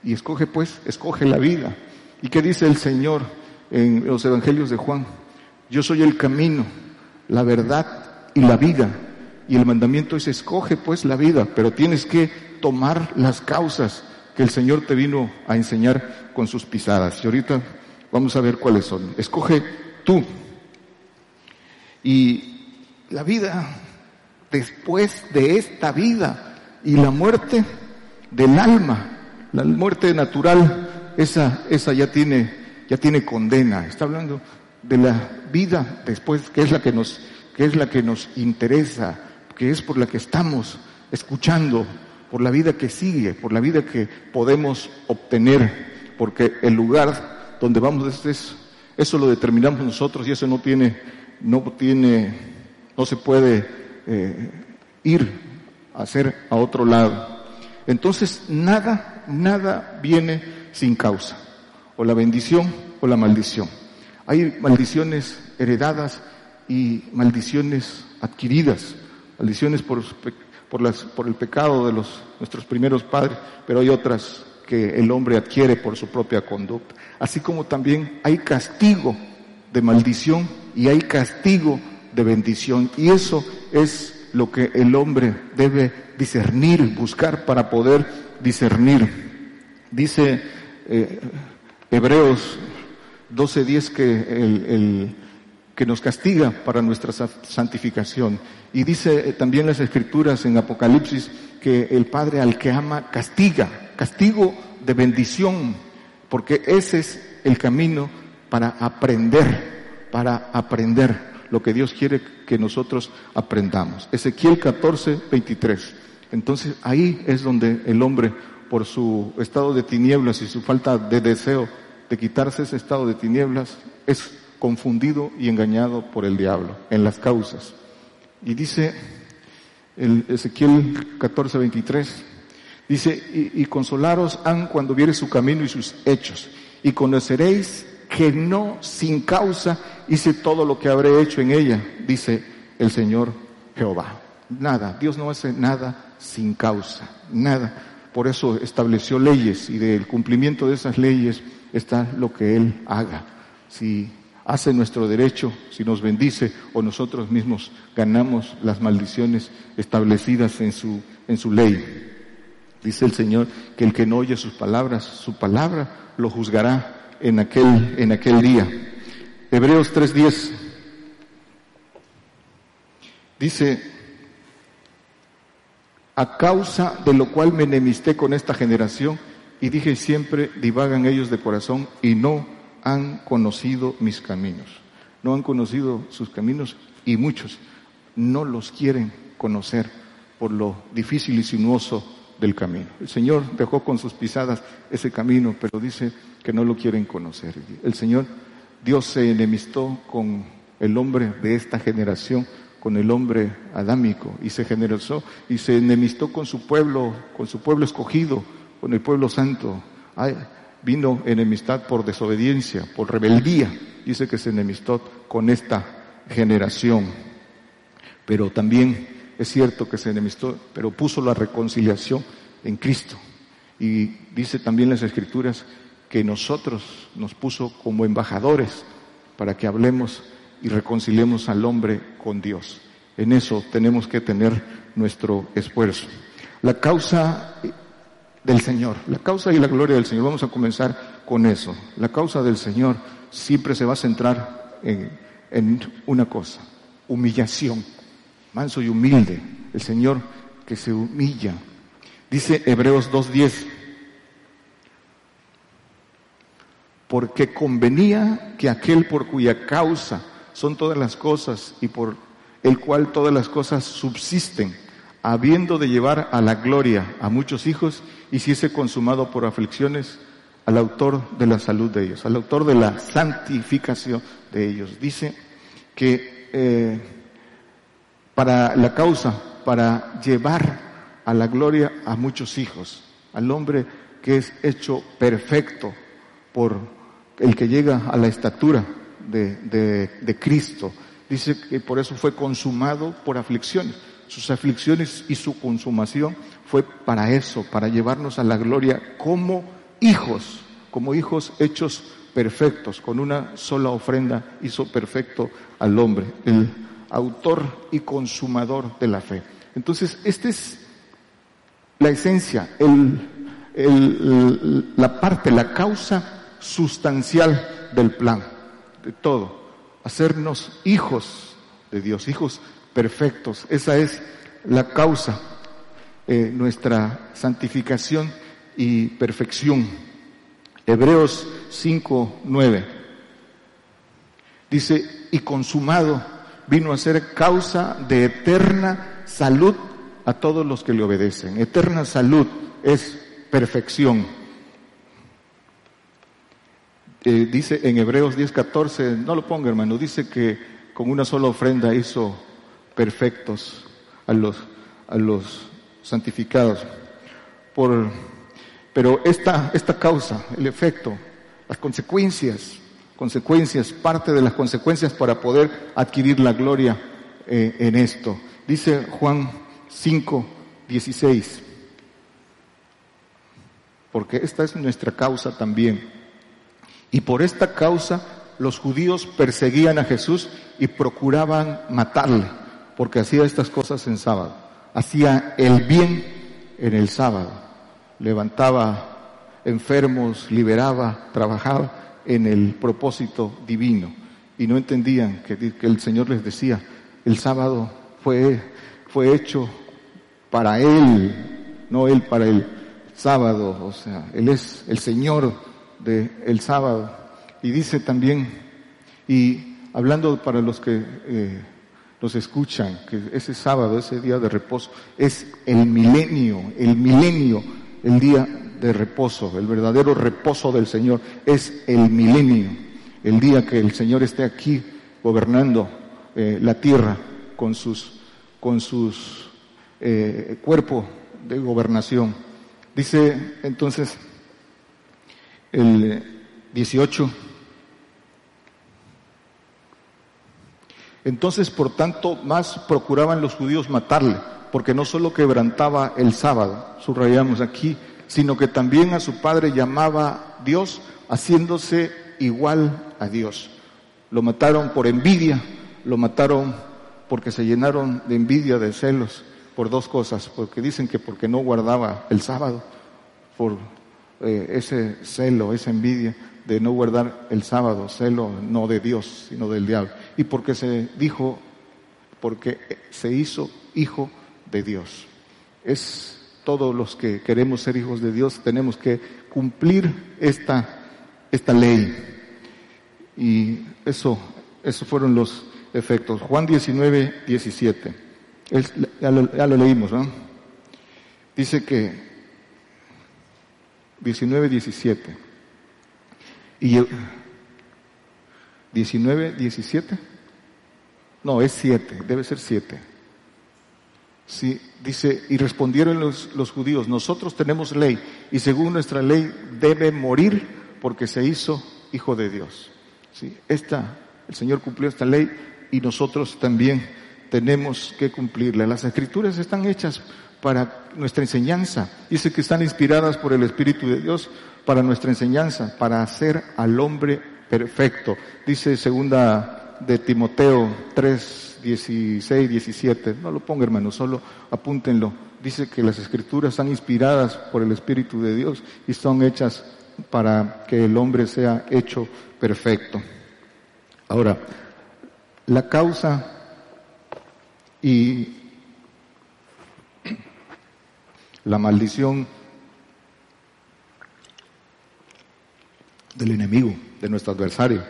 F: y escoge pues, escoge la vida. ¿Y qué dice el Señor en los evangelios de Juan? Yo soy el camino, la verdad y la vida. Y el mandamiento es escoge pues la vida, pero tienes que tomar las causas que el Señor te vino a enseñar con sus pisadas. Y ahorita vamos a ver cuáles son. Escoge tú. Y la vida después de esta vida y la muerte del alma, la muerte natural, esa, esa ya tiene, ya tiene condena. Está hablando de la vida después, que es la que nos, que es la que nos interesa, que es por la que estamos escuchando por la vida que sigue, por la vida que podemos obtener, porque el lugar donde vamos es, eso lo determinamos nosotros y eso no tiene, no tiene, no se puede eh, ir a hacer a otro lado. Entonces nada, nada viene sin causa, o la bendición o la maldición. Hay maldiciones heredadas y maldiciones adquiridas, maldiciones por por, las, por el pecado de los, nuestros primeros padres, pero hay otras que el hombre adquiere por su propia conducta. Así como también hay castigo de maldición y hay castigo de bendición. Y eso es lo que el hombre debe discernir, buscar para poder discernir. Dice eh, Hebreos 12:10 que el, que nos castiga para nuestra santificación. Y dice eh, también las escrituras en Apocalipsis que el Padre al que ama castiga, castigo de bendición, porque ese es el camino para aprender, para aprender lo que Dios quiere que nosotros aprendamos. Ezequiel 14, 23. Entonces ahí es donde el hombre, por su estado de tinieblas y su falta de deseo de quitarse ese estado de tinieblas, es confundido y engañado por el diablo en las causas. Y dice el Ezequiel 14, 23, dice, y, consolaros han cuando viere su camino y sus hechos, y conoceréis que no sin causa hice todo lo que habré hecho en ella, dice el Señor Jehová. Nada, Dios no hace nada sin causa, nada. Por eso estableció leyes y del cumplimiento de esas leyes está lo que Él haga. Si hace nuestro derecho, si nos bendice o nosotros mismos ganamos las maldiciones establecidas en su, en su ley. Dice el Señor que el que no oye sus palabras, su palabra lo juzgará en aquel, en aquel día. Hebreos 3:10 dice, a causa de lo cual me enemisté con esta generación y dije siempre, divagan ellos de corazón y no han conocido mis caminos, no han conocido sus caminos y muchos no los quieren conocer por lo difícil y sinuoso del camino. El Señor dejó con sus pisadas ese camino, pero dice que no lo quieren conocer. El Señor, Dios se enemistó con el hombre de esta generación, con el hombre adámico, y se generosó y se enemistó con su pueblo, con su pueblo escogido, con el pueblo santo. vino enemistad por desobediencia, por rebeldía. Dice que se enemistó con esta generación. Pero también es cierto que se enemistó, pero puso la reconciliación en Cristo. Y dice también las Escrituras que nosotros nos puso como embajadores para que hablemos y reconciliemos al hombre con Dios. En eso tenemos que tener nuestro esfuerzo. La causa del Señor, la causa y la gloria del Señor, vamos a comenzar con eso. La causa del Señor siempre se va a centrar en, una cosa, humillación, manso y humilde. El Señor que se humilla, Dice Hebreos 2.10, porque convenía que aquel por cuya causa son todas las cosas y por el cual todas las cosas subsisten, habiendo de llevar a la gloria a muchos hijos, hiciese consumado por aflicciones al autor de la salud de ellos, al autor de la santificación de ellos. Dice que eh, para la causa, para llevar a la gloria a muchos hijos, al hombre que es hecho perfecto por el que llega a la estatura de, Cristo. Dice que por eso fue consumado por aflicciones. Sus aflicciones y su consumación fue para eso, para llevarnos a la gloria como hijos, como hijos hechos perfectos. Con una sola ofrenda hizo perfecto al hombre, el autor y consumador de la fe. Entonces, este es la esencia, el, la parte, la causa sustancial del plan, de todo. Hacernos hijos de Dios, hijos perfectos. Esa es la causa, eh, nuestra santificación y perfección. Hebreos 5, 9. Dice, y consumado vino a ser causa de eterna salud a todos los que le obedecen. Eterna salud es perfección. Eh, dice en Hebreos 10:14, no lo ponga hermano, dice que con una sola ofrenda hizo perfectos a los, a los santificados. Por, pero esta, esta causa, el efecto, las consecuencias, consecuencias, parte de las consecuencias para poder adquirir la gloria eh, en esto. Dice Juan 5, 16. Porque esta es nuestra causa también. Y por esta causa los judíos perseguían a Jesús y procuraban matarle, porque hacía estas cosas en sábado. Hacía el bien en el sábado. Levantaba enfermos, liberaba, trabajaba en el propósito divino. Y no entendían que, el Señor les decía, el sábado fue fue hecho para Él, no Él para el sábado, o sea, Él es el Señor del sábado. Y dice también, y hablando para los que eh, los escuchan, que ese sábado, ese día de reposo, es el milenio, el milenio, el día de reposo, el verdadero reposo del Señor, es el milenio, el día que el Señor esté aquí gobernando eh, la tierra con sus con sus eh, cuerpo de gobernación. Dice entonces el 18. Entonces, por tanto, más procuraban los judíos matarle, porque no solo quebrantaba el sábado, subrayamos aquí, sino que también a su padre llamaba Dios, haciéndose igual a Dios. Lo mataron por envidia, lo mataron porque se llenaron de envidia, de celos, por dos cosas, porque dicen que porque no guardaba el sábado, por eh, ese celo, esa envidia de no guardar el sábado, celo no de Dios, sino del diablo, y porque se dijo, porque se hizo hijo de Dios. Es todos los que queremos ser hijos de Dios, tenemos que cumplir esta, esta ley. Y eso, esos fueron los efectos. Juan 19, 17. ya, lo, leímos, ¿no? Dice que 19, 17. Y 19, 17. No, es 7, debe ser 7. Sí, dice, y respondieron los, los judíos, nosotros tenemos ley y según nuestra ley debe morir porque se hizo hijo de Dios. Sí, esta, el Señor cumplió esta ley y nosotros también tenemos que cumplirla. Las escrituras están hechas para nuestra enseñanza. Dice que están inspiradas por el Espíritu de Dios para nuestra enseñanza, para hacer al hombre perfecto. Dice segunda de Timoteo 3, 16, 17. No lo ponga hermano, solo apúntenlo. Dice que las escrituras están inspiradas por el Espíritu de Dios y son hechas para que el hombre sea hecho perfecto. Ahora, la causa y la maldición del enemigo, de nuestro adversario,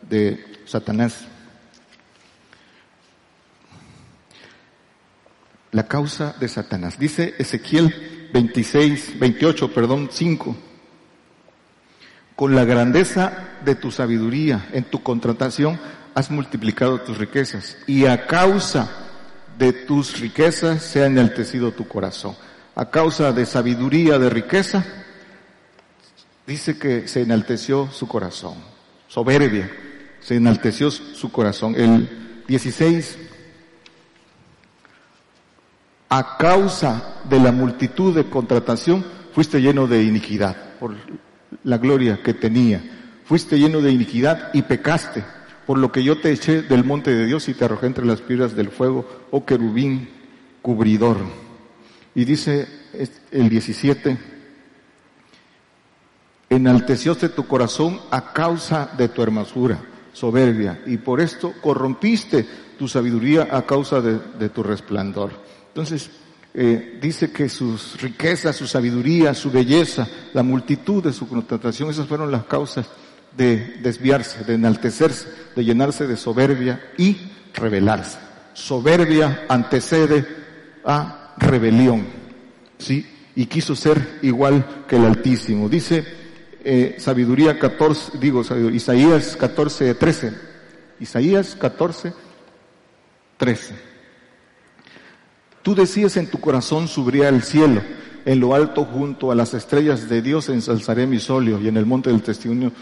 F: de Satanás. La causa de Satanás. Dice Ezequiel 26, 28, perdón, 5. Con la grandeza de tu sabiduría en tu contratación has multiplicado tus riquezas y a causa de tus riquezas se ha enaltecido tu corazón. A causa de sabiduría, de riqueza, dice que se enalteció su corazón. Soberbia, se enalteció su corazón. El 16, a causa de la multitud de contratación, fuiste lleno de iniquidad por la gloria que tenía. Fuiste lleno de iniquidad y pecaste por lo que yo te eché del monte de Dios y te arrojé entre las piedras del fuego, oh querubín cubridor. Y dice el 17, enaltecióse tu corazón a causa de tu hermosura, soberbia, y por esto corrompiste tu sabiduría a causa de, tu resplandor. Entonces, eh, dice que sus riquezas, su sabiduría, su belleza, la multitud de su contratación, esas fueron las causas de desviarse, de enaltecerse, de llenarse de soberbia y rebelarse. Soberbia antecede a rebelión, ¿sí? Y quiso ser igual que el Altísimo. Dice eh, Sabiduría 14, digo Isaías 14, 13. Isaías 14, 13. Tú decías en tu corazón subiría el cielo en lo alto junto a las estrellas de Dios ensalzaré mi solio y en el monte del testimonio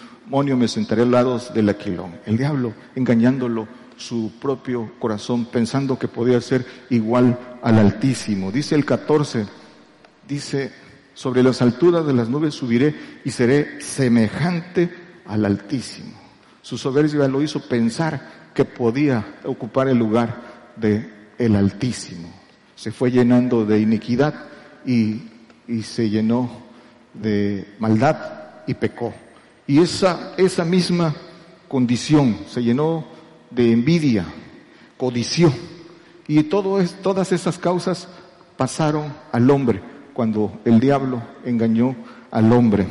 F: me sentaré al lado del aquilón. El diablo engañándolo su propio corazón pensando que podía ser igual al Altísimo. Dice el 14, dice, sobre las alturas de las nubes subiré y seré semejante al Altísimo. Su soberbia lo hizo pensar que podía ocupar el lugar de el Altísimo. Se fue llenando de iniquidad y y se llenó de maldad y pecó. Y esa, esa misma condición se llenó de envidia, codició. Y todo es, todas esas causas pasaron al hombre cuando el diablo engañó al hombre.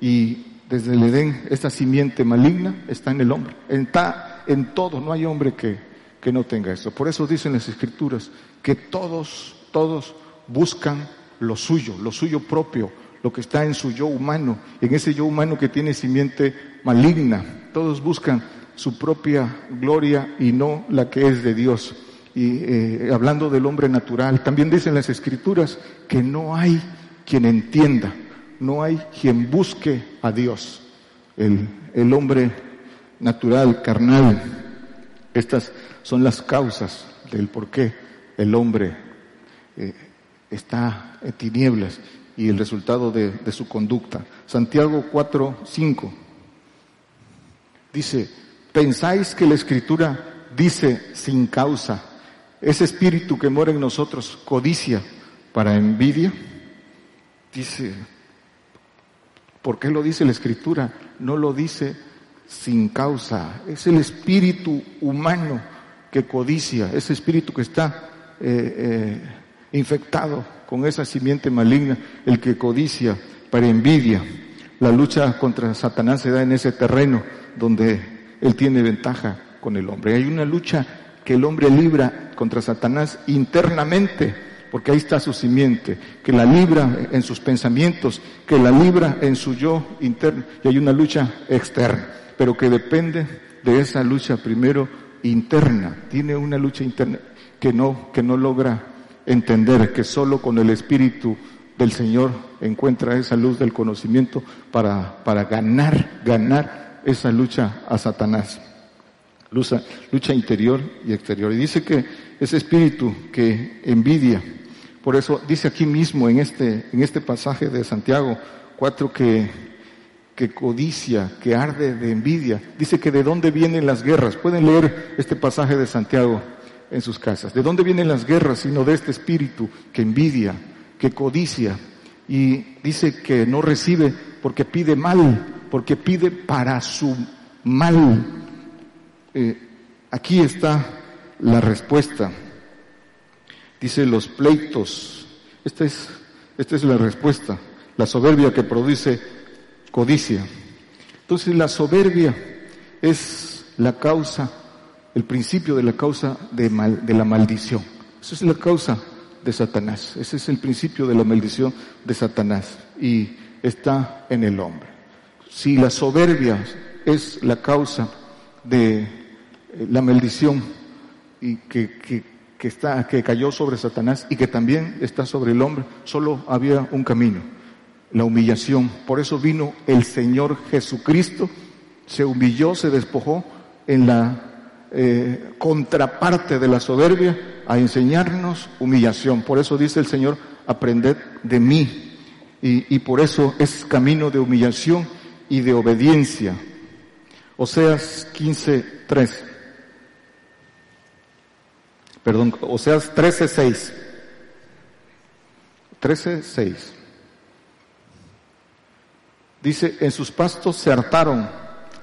F: Y desde el Edén, esta simiente maligna está en el hombre. Está en todo, no hay hombre que, que no tenga eso. Por eso dicen las escrituras que todos, todos buscan lo suyo, lo suyo propio, lo que está en su yo humano, en ese yo humano que tiene simiente maligna. Todos buscan su propia gloria y no la que es de Dios. Y eh, hablando del hombre natural, también dicen las escrituras que no hay quien entienda, no hay quien busque a Dios. El, el hombre natural, carnal, estas son las causas del por qué el hombre eh, está en tinieblas y el resultado de, su conducta. Santiago 4, 5 dice, ¿pensáis que la escritura dice sin causa, ese espíritu que mora en nosotros codicia para envidia? Dice, ¿por qué lo dice la escritura? No lo dice sin causa, es el espíritu humano que codicia, ese espíritu que está eh, eh, infectado con esa simiente maligna, el que codicia para envidia. La lucha contra Satanás se da en ese terreno donde él tiene ventaja con el hombre. Hay una lucha que el hombre libra contra Satanás internamente porque ahí está su simiente, que la libra en sus pensamientos, que la libra en su yo interno, y hay una lucha externa, pero que depende de esa lucha primero interna, tiene una lucha interna que no, que no logra entender, que solo con el Espíritu del Señor encuentra esa luz del conocimiento para, para ganar, ganar esa lucha a Satanás. Lucha, lucha interior y exterior. Y dice que ese espíritu que envidia, por eso dice aquí mismo en este, en este pasaje de Santiago 4 que, que codicia, que arde de envidia. Dice que de dónde vienen las guerras. Pueden leer este pasaje de Santiago en sus casas. ¿De dónde vienen las guerras sino de este espíritu que envidia, que codicia? Y dice que no recibe porque pide mal, porque pide para su mal. Eh, aquí está la respuesta. Dice los pleitos. Esta es, esta es la respuesta. La soberbia que produce codicia. Entonces la soberbia es la causa el principio de la causa de, mal, de la maldición. Esa es la causa de Satanás. Ese es el principio de la maldición de Satanás. Y está en el hombre. Si la soberbia es la causa de eh, la maldición y que, que, está, que cayó sobre Satanás y que también está sobre el hombre, solo había un camino, la humillación. Por eso vino el Señor Jesucristo, se humilló, se despojó en la eh, contraparte de la soberbia a enseñarnos humillación. Por eso dice el Señor, aprended de mí. Y, y por eso es camino de humillación y de obediencia. Oseas 15, 3. Perdón, Oseas 13, 6. 13, 6. Dice, en sus pastos se hartaron,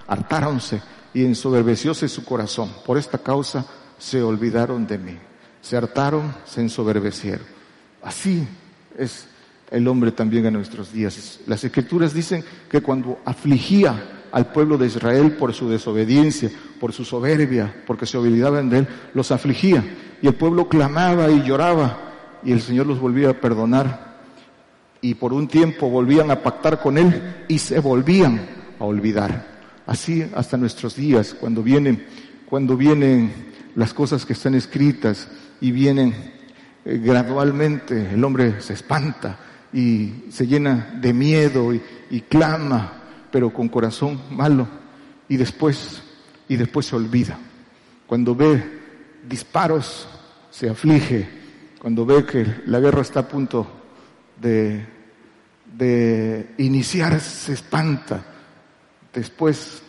F: hartáronse y ensoberbecióse su corazón. Por esta causa se olvidaron de mí. Se hartaron, se ensoberbecieron. Así es el hombre también en nuestros días. Las escrituras dicen que cuando afligía al pueblo de Israel por su desobediencia, por su soberbia, porque se olvidaban de él, los afligía. Y el pueblo clamaba y lloraba y el Señor los volvía a perdonar. Y por un tiempo volvían a pactar con él y se volvían a olvidar. Así hasta nuestros días, cuando vienen, cuando vienen las cosas que están escritas y vienen eh, gradualmente, el hombre se espanta y se llena de miedo y, y clama, pero con corazón malo, y después, y después se olvida. Cuando ve disparos, se aflige. Cuando ve que la guerra está a punto de, de iniciar, se espanta Después,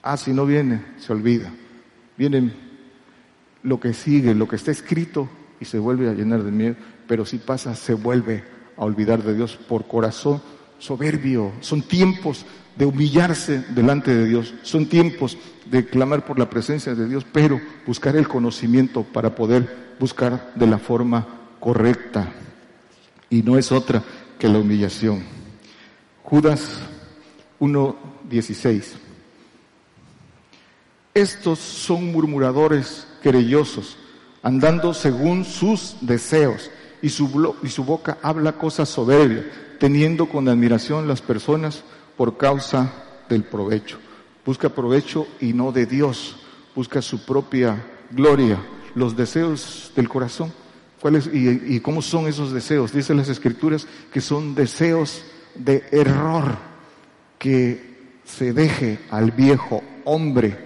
F: ah, si no viene, se olvida. Viene lo que sigue, lo que está escrito y se vuelve a llenar de miedo, pero si pasa, se vuelve a olvidar de Dios por corazón soberbio. Son tiempos de humillarse delante de Dios, son tiempos de clamar por la presencia de Dios, pero buscar el conocimiento para poder buscar de la forma correcta. Y no es otra que la humillación. Judas 1.16. Estos son murmuradores querellosos, andando según sus deseos, y su, y su boca habla cosas soberbias, teniendo con admiración las personas por causa del provecho. Busca provecho y no de Dios, busca su propia gloria, los deseos del corazón. ¿Cuáles y, cómo son esos deseos? Dicen las escrituras que son deseos de error que se deje al viejo hombre,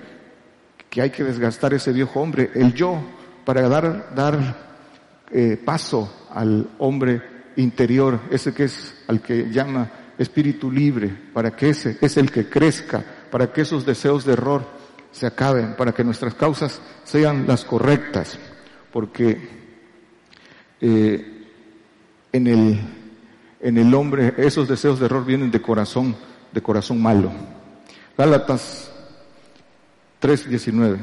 F: que hay que desgastar ese viejo hombre, el yo, para dar, dar eh, paso al hombre interior, ese que es al que llama espíritu libre, para que ese es el que crezca, para que esos deseos de error se acaben, para que nuestras causas sean las correctas, porque eh, en, el, en el hombre esos deseos de error vienen de corazón de corazón malo. Gálatas 3:19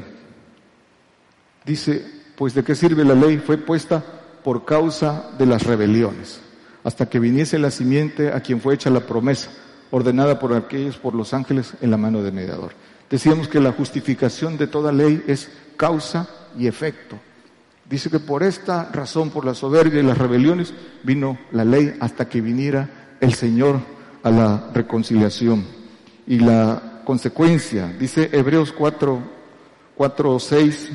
F: dice, pues de qué sirve la ley fue puesta por causa de las rebeliones, hasta que viniese la simiente a quien fue hecha la promesa, ordenada por aquellos, por los ángeles, en la mano del mediador. Decíamos que la justificación de toda ley es causa y efecto. Dice que por esta razón, por la soberbia y las rebeliones, vino la ley hasta que viniera el Señor a la reconciliación. Y la consecuencia, dice Hebreos 4, 4 o 6,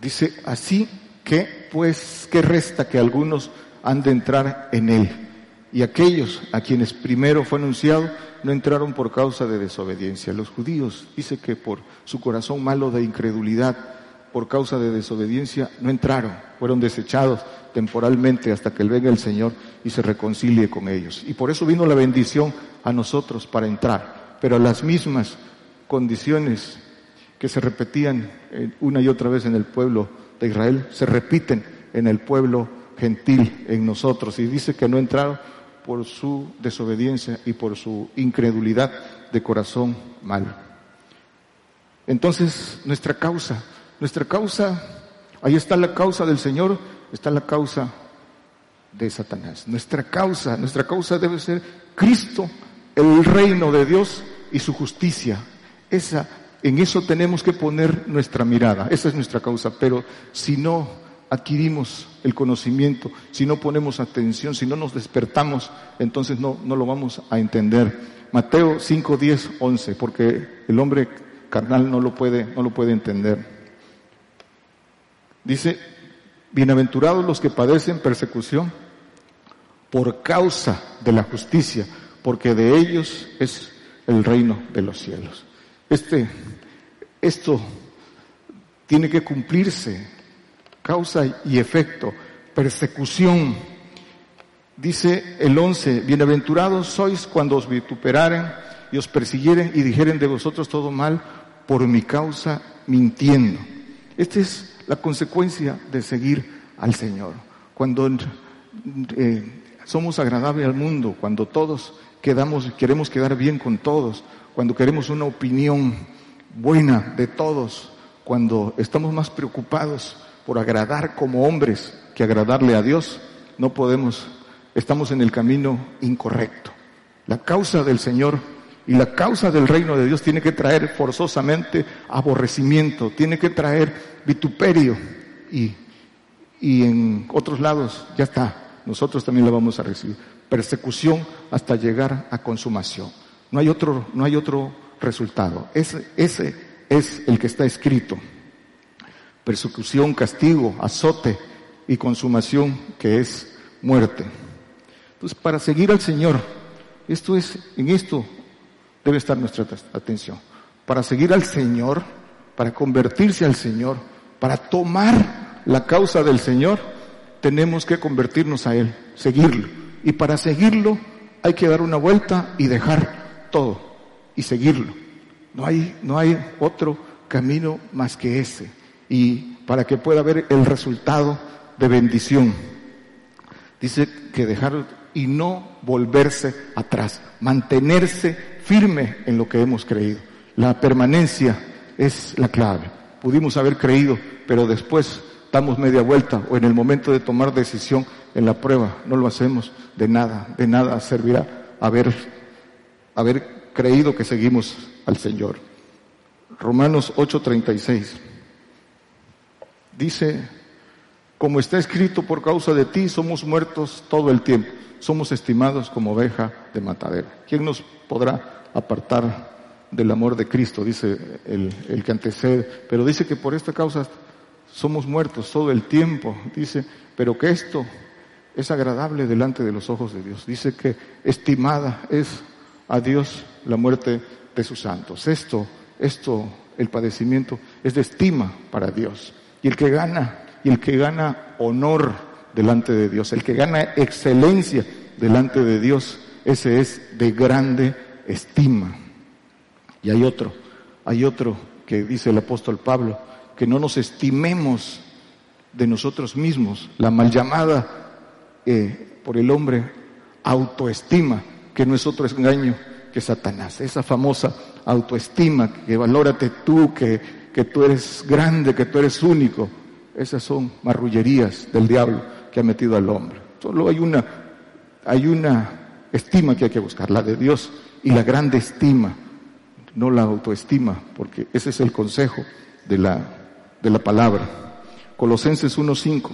F: dice así que, pues, ¿qué resta que algunos han de entrar en él? Y aquellos a quienes primero fue anunciado no entraron por causa de desobediencia. Los judíos dice que por su corazón malo de incredulidad por causa de desobediencia no entraron, fueron desechados temporalmente hasta que venga el Señor y se reconcilie con ellos. Y por eso vino la bendición a nosotros para entrar, pero las mismas condiciones que se repetían eh, una y otra vez en el pueblo de Israel se repiten en el pueblo gentil, en nosotros. Y dice que no entraron por su desobediencia y por su incredulidad de corazón malo. Entonces, nuestra causa nuestra causa, ahí está la causa del Señor, está la causa de Satanás. Nuestra causa, nuestra causa debe ser Cristo, el reino de Dios y su justicia. Esa, en eso tenemos que poner nuestra mirada. Esa es nuestra causa. Pero si no adquirimos el conocimiento, si no ponemos atención, si no nos despertamos, entonces no, no lo vamos a entender. Mateo 5, 10, 11, porque el hombre carnal no lo puede, no lo puede entender. Dice, bienaventurados los que padecen persecución por causa de la justicia, porque de ellos es el reino de los cielos. Este, esto tiene que cumplirse, causa y efecto, persecución. Dice el once, bienaventurados sois cuando os vituperaren y os persiguieren y dijeren de vosotros todo mal por mi causa mintiendo. Este es la consecuencia de seguir al Señor. Cuando eh, somos agradables al mundo, cuando todos quedamos, queremos quedar bien con todos, cuando queremos una opinión buena de todos, cuando estamos más preocupados por agradar como hombres que agradarle a Dios, no podemos, estamos en el camino incorrecto. La causa del Señor y la causa del reino de Dios tiene que traer forzosamente aborrecimiento, tiene que traer vituperio y, y en otros lados ya está, nosotros también la vamos a recibir. Persecución hasta llegar a consumación. No hay otro, no hay otro resultado. Ese, ese es el que está escrito. Persecución, castigo, azote y consumación que es muerte. Entonces, para seguir al Señor, esto es, en esto debe estar nuestra atención. Para seguir al Señor, para convertirse al Señor, para tomar la causa del Señor, tenemos que convertirnos a Él, seguirlo. Y para seguirlo hay que dar una vuelta y dejar todo y seguirlo. No hay, no hay otro camino más que ese. Y para que pueda haber el resultado de bendición. Dice que dejar y no volverse atrás, mantenerse firme en lo que hemos creído. La permanencia es la clave. Pudimos haber creído, pero después damos media vuelta o en el momento de tomar decisión en la prueba no lo hacemos, de nada, de nada servirá haber, haber creído que seguimos al Señor. Romanos 8:36 dice, como está escrito por causa de ti, somos muertos todo el tiempo, somos estimados como oveja de matadero. ¿Quién nos podrá apartar del amor de Cristo, dice el, que antecede, pero dice que por esta causa somos muertos todo el tiempo, dice, pero que esto es agradable delante de los ojos de Dios. Dice que estimada es a Dios la muerte de sus santos. Esto, esto, el padecimiento es de estima para Dios. Y el que gana, y el que gana honor delante de Dios, el que gana excelencia delante de Dios, ese es de grande estima. Y hay otro, hay otro que dice el apóstol Pablo, que no nos estimemos de nosotros mismos, la mal llamada eh, por el hombre autoestima, que no es otro engaño que Satanás, esa famosa autoestima, que valórate tú, que, que tú eres grande, que tú eres único, esas son marrullerías del diablo que ha metido al hombre. Solo hay una, hay una estima que hay que buscar, la de Dios, y la grande estima, no la autoestima, porque ese es el consejo de la, de la palabra. Colosenses 1.5.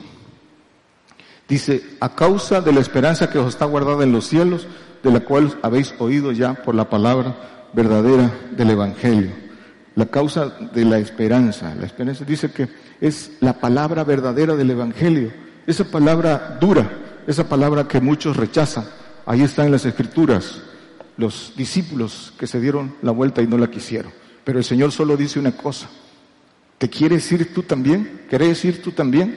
F: Dice, a causa de la esperanza que os está guardada en los cielos, de la cual habéis oído ya por la palabra verdadera del Evangelio. La causa de la esperanza. La esperanza dice que es la palabra verdadera del Evangelio. Esa palabra dura, esa palabra que muchos rechazan. Ahí está en las escrituras. Los discípulos que se dieron la vuelta y no la quisieron. Pero el Señor solo dice una cosa. ¿Te quieres ir tú también? ¿Querés ir tú también?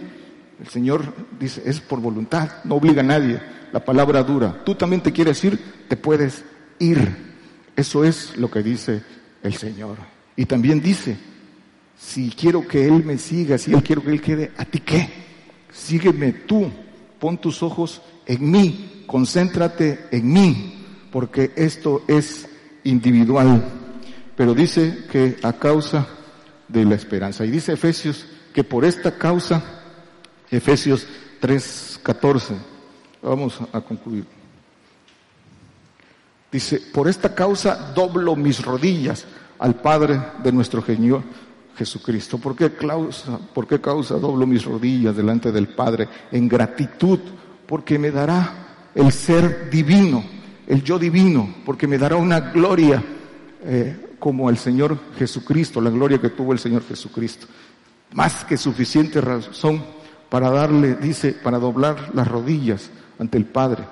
F: El Señor dice, es por voluntad, no obliga a nadie. La palabra dura. Tú también te quieres ir, te puedes ir. Eso es lo que dice el Señor. Y también dice, si quiero que Él me siga, si Él quiero que Él quede, ¿a ti qué? Sígueme tú, pon tus ojos en mí, concéntrate en mí, porque esto es individual. Pero dice que a causa de la esperanza. Y dice Efesios que por esta causa Efesios 3:14. Vamos a concluir. Dice, por esta causa doblo mis rodillas al Padre de nuestro Señor Jesucristo. ¿Por qué, causa, ¿Por qué causa doblo mis rodillas delante del Padre? En gratitud, porque me dará el ser divino, el yo divino, porque me dará una gloria eh, como el Señor Jesucristo, la gloria que tuvo el Señor Jesucristo. Más que suficiente razón para darle, dice, para doblar las rodillas ante el Padre,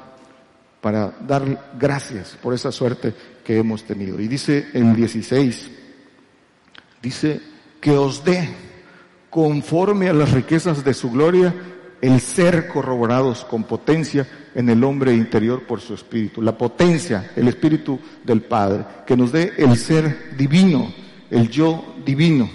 F: para dar gracias por esa suerte que hemos tenido. Y dice el 16, dice que os dé conforme a las riquezas de su gloria el ser corroborados con potencia en el hombre interior por su espíritu. La potencia, el espíritu del Padre, que nos dé el ser divino, el yo divino,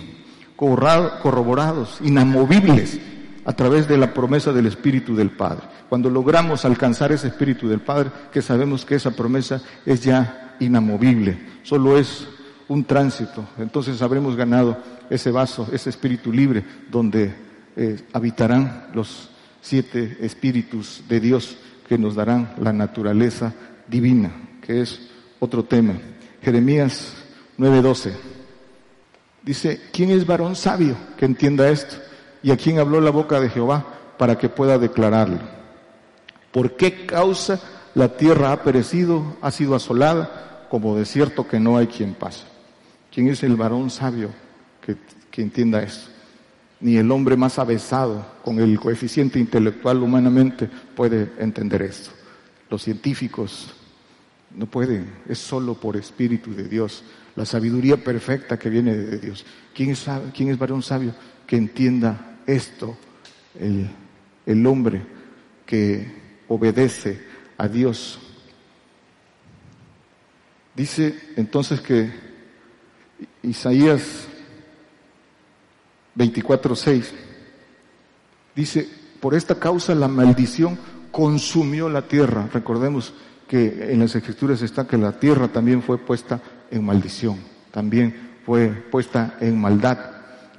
F: corroborados, inamovibles a través de la promesa del Espíritu del Padre. Cuando logramos alcanzar ese Espíritu del Padre, que sabemos que esa promesa es ya inamovible, solo es un tránsito, entonces habremos ganado ese vaso, ese espíritu libre, donde eh, habitarán los siete espíritus de Dios que nos darán la naturaleza divina, que es otro tema. Jeremías 9:12 dice, ¿quién es varón sabio que entienda esto? y a quién habló la boca de Jehová para que pueda declararlo. ¿Por qué causa la tierra ha perecido, ha sido asolada, como desierto que no hay quien pase? ¿Quién es el varón sabio que, que entienda esto? Ni el hombre más avesado con el coeficiente intelectual humanamente puede entender esto. Los científicos no pueden, es solo por espíritu de Dios, la sabiduría perfecta que viene de Dios. ¿Quién es, quién es varón sabio que entienda esto el, el hombre que obedece a Dios. Dice entonces que Isaías 24:6 dice, por esta causa la maldición consumió la tierra. Recordemos que en las escrituras está que la tierra también fue puesta en maldición, también fue puesta en maldad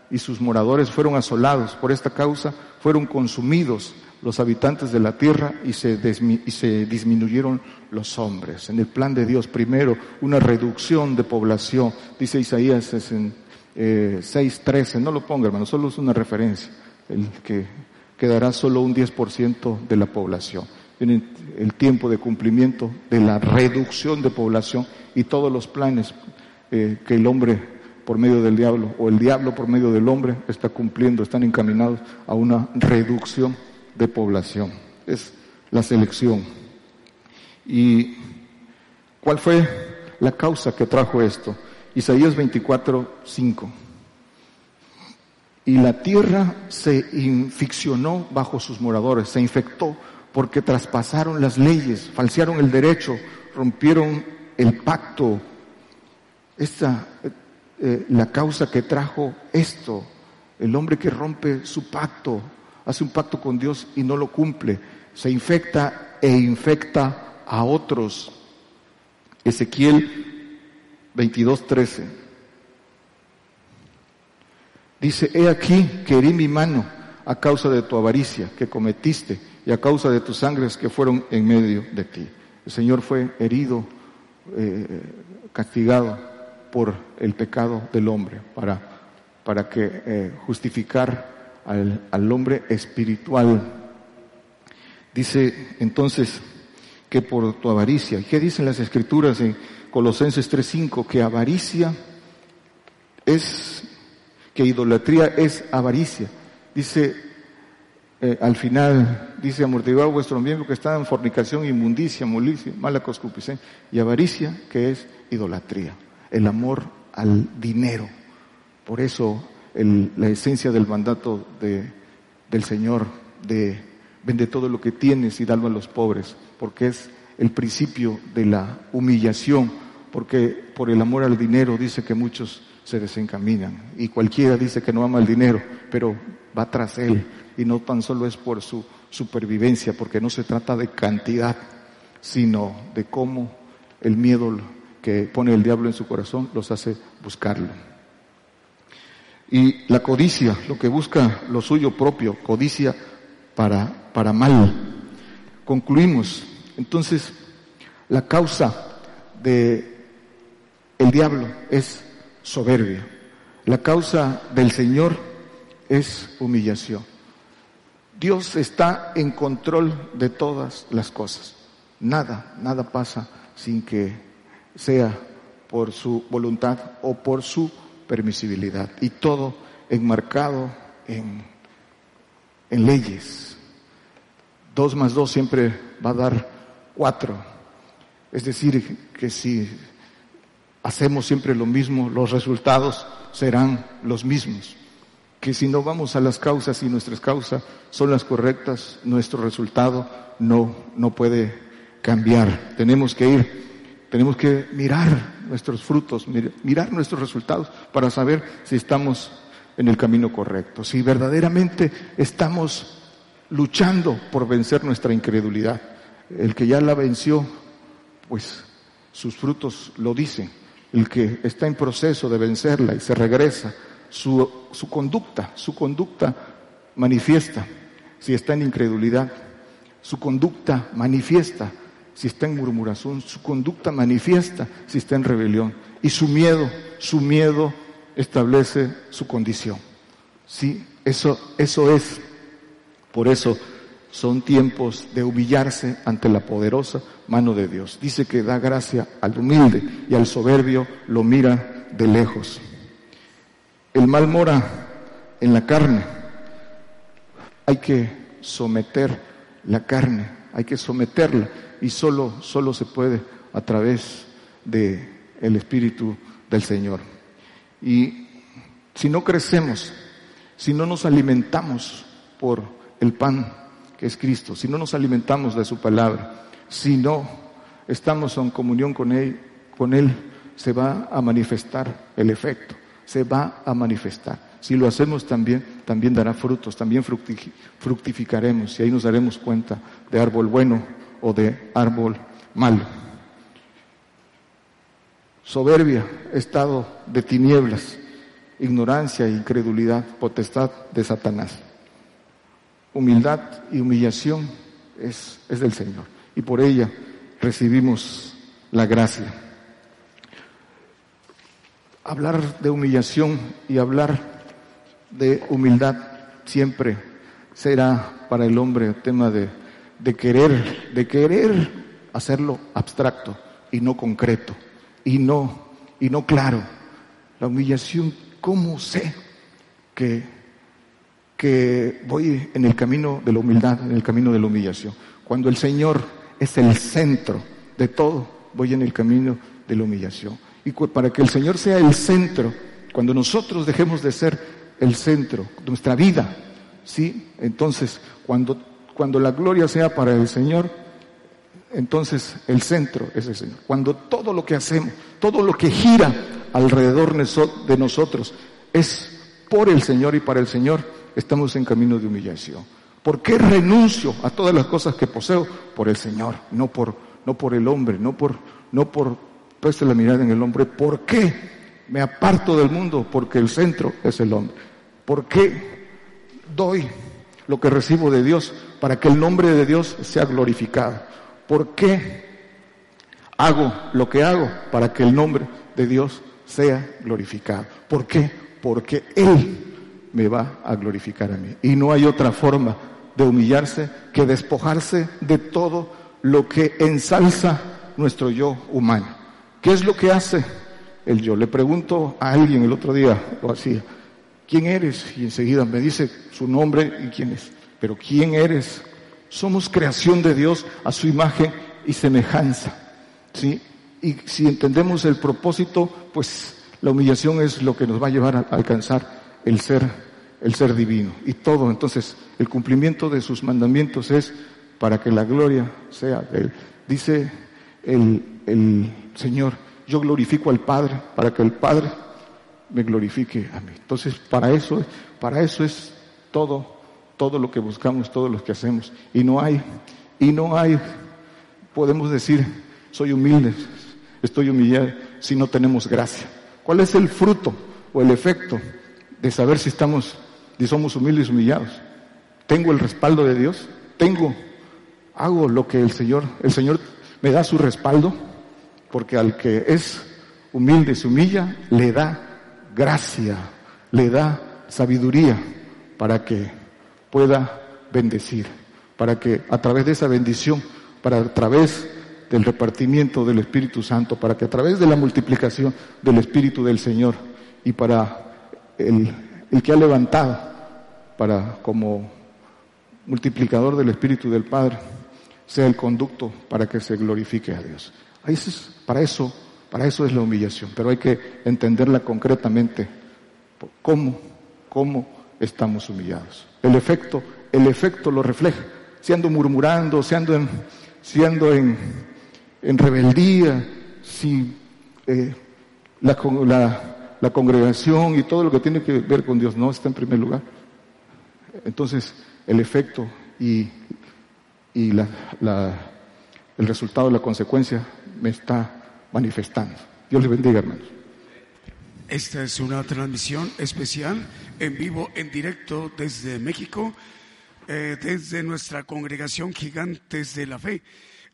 F: y sus moradores fueron asolados. Por esta causa fueron consumidos los habitantes de la tierra y se, y se disminuyeron los hombres. En el plan de Dios, primero, una reducción de población, dice Isaías en, eh, 6.13, no lo ponga hermano, solo es una referencia, el que quedará solo un 10% de la población. Viene el tiempo de cumplimiento de la reducción de población y todos los planes eh, que el hombre por medio del diablo o el diablo por medio del hombre está cumpliendo, están encaminados a una reducción de población. Es la selección. ¿Y cuál fue la causa que trajo esto? Isaías 24, 5. Y la tierra se inficcionó bajo sus moradores, se infectó porque traspasaron las leyes, falsearon el derecho, rompieron el pacto. Esta eh, la causa que trajo esto. El hombre que rompe su pacto, hace un pacto con Dios y no lo cumple, se infecta e infecta a otros. Ezequiel 22:13. Dice, he aquí que herí mi mano a causa de tu avaricia que cometiste y a causa de tus sangres que fueron en medio de ti. El Señor fue herido, eh, castigado por el pecado del hombre, para, para que eh, justificar al, hombre espiritual. Dice entonces que por tu avaricia, ¿qué dicen las escrituras en Colosenses 3.5? Que avaricia es, que idolatría es avaricia. Dice eh, al final, dice amortiguar vuestro miembro que está en fornicación, inmundicia, molicia, mala concupiscencia y avaricia, que es idolatría, el amor al dinero. Por eso la esencia del mandato de, del Señor de vende todo lo que tienes y dalo a los pobres, porque es el principio de la humillación, porque por el amor al dinero dice que muchos se desencaminan y cualquiera dice que no ama el dinero, pero va tras él y no tan solo es por su supervivencia, porque no se trata de cantidad, sino de cómo el miedo que pone el diablo en su corazón los hace buscarlo. Y la codicia, lo que busca lo suyo propio, codicia para, para mal. Concluimos. Entonces, la causa de el diablo es soberbia. La causa del Señor es humillación. Dios está en control de todas las cosas. Nada, nada pasa sin que sea por su voluntad o por su permisibilidad y todo enmarcado en, en leyes. Dos más dos siempre va a dar cuatro. Es decir, que si hacemos siempre lo mismo, los resultados serán los mismos. Que si no vamos a las causas y nuestras causas son las correctas, nuestro resultado no, no puede cambiar. Tenemos que ir tenemos que mirar nuestros frutos, mirar nuestros resultados para saber si estamos en el camino correcto, si verdaderamente estamos luchando por vencer nuestra incredulidad. El que ya la venció, pues sus frutos lo dicen. El que está en proceso de vencerla y se regresa, su, su conducta, su conducta manifiesta si está en incredulidad, su conducta manifiesta si está en murmuración, su conducta manifiesta si está en rebelión. Y su miedo, su miedo establece su condición. Sí, eso, eso es. Por eso son tiempos de humillarse ante la poderosa mano de Dios. Dice que da gracia al humilde y al soberbio lo mira de lejos. El mal mora en la carne. Hay que someter la carne, hay que someterla y solo, solo se puede a través de el Espíritu del Señor. Y si no crecemos, si no nos alimentamos por el pan que es Cristo, si no nos alimentamos de su palabra, si no estamos en comunión con Él, con Él se va a manifestar el efecto, se va a manifestar. Si lo hacemos también, también dará frutos, también fructificaremos y ahí nos daremos cuenta de árbol bueno o de árbol malo. Soberbia, estado de tinieblas, ignorancia incredulidad, potestad de Satanás. Humildad y humillación es, es del Señor y por ella recibimos la gracia. Hablar de humillación y hablar de humildad siempre será para el hombre tema de de querer, de querer hacerlo abstracto y no concreto y no, y no claro. La humillación, ¿cómo sé que, que voy en el camino de la humildad, en el camino de la humillación? Cuando el Señor es el centro de todo, voy en el camino de la humillación. Y para que el Señor sea el centro, cuando nosotros dejemos de ser el centro de nuestra vida, ¿sí? Entonces, cuando cuando la gloria sea para el Señor, entonces el centro es el Señor. Cuando todo lo que hacemos, todo lo que gira alrededor de nosotros es por el Señor y para el Señor, estamos en camino de humillación. ¿Por qué renuncio a todas las cosas que poseo? Por el Señor, no por, no por el hombre, no por, no por puesta la mirada en el hombre. ¿Por qué me aparto del mundo? Porque el centro es el hombre. ¿Por qué doy lo que recibo de Dios para que el nombre de Dios sea glorificado. ¿Por qué hago lo que hago? Para que el nombre de Dios sea glorificado. ¿Por qué? Porque Él me va a glorificar a mí. Y no hay otra forma de humillarse que despojarse de todo lo que ensalza nuestro yo humano. ¿Qué es lo que hace el yo? Le pregunto a alguien el otro día, o así, ¿quién eres? Y enseguida me dice su nombre y quién es. Pero ¿quién eres? Somos creación de Dios a su imagen y semejanza. ¿sí? Y si entendemos el propósito, pues la humillación es lo que nos va a llevar a alcanzar el ser, el ser divino. Y todo, entonces, el cumplimiento de sus mandamientos es para que la gloria sea de Él. Dice el, el Señor, yo glorifico al Padre para que el Padre me glorifique a mí. Entonces, para eso, para eso es todo, todo lo que buscamos, todo lo que hacemos. Y no hay, y no hay, podemos decir, soy humilde, estoy humillado, si no tenemos gracia. ¿Cuál es el fruto o el efecto de saber si estamos, si somos humildes y humillados? ¿Tengo el respaldo de Dios? ¿Tengo, hago lo que el Señor, el Señor me da su respaldo? Porque al que es humilde, se humilla, le da gracia, le da sabiduría para que pueda bendecir, para que a través de esa bendición, para a través del repartimiento del Espíritu Santo, para que a través de la multiplicación del Espíritu del Señor y para el, que ha levantado para como multiplicador del Espíritu del Padre sea el conducto para que se glorifique a Dios. para eso, para eso es la humillación, pero hay que entenderla concretamente. ¿Cómo, cómo estamos humillados? El efecto, el efecto lo refleja. Si ando murmurando, si ando en, si en, en rebeldía, si eh, la, la, congregación y todo lo que tiene que ver con Dios no está en primer lugar. Entonces, el efecto y, y la, la, el resultado, la consecuencia me está manifestando. Dios le bendiga, hermanos.
B: Esta es una transmisión especial en vivo, en directo desde México, eh, desde nuestra congregación Gigantes de la Fe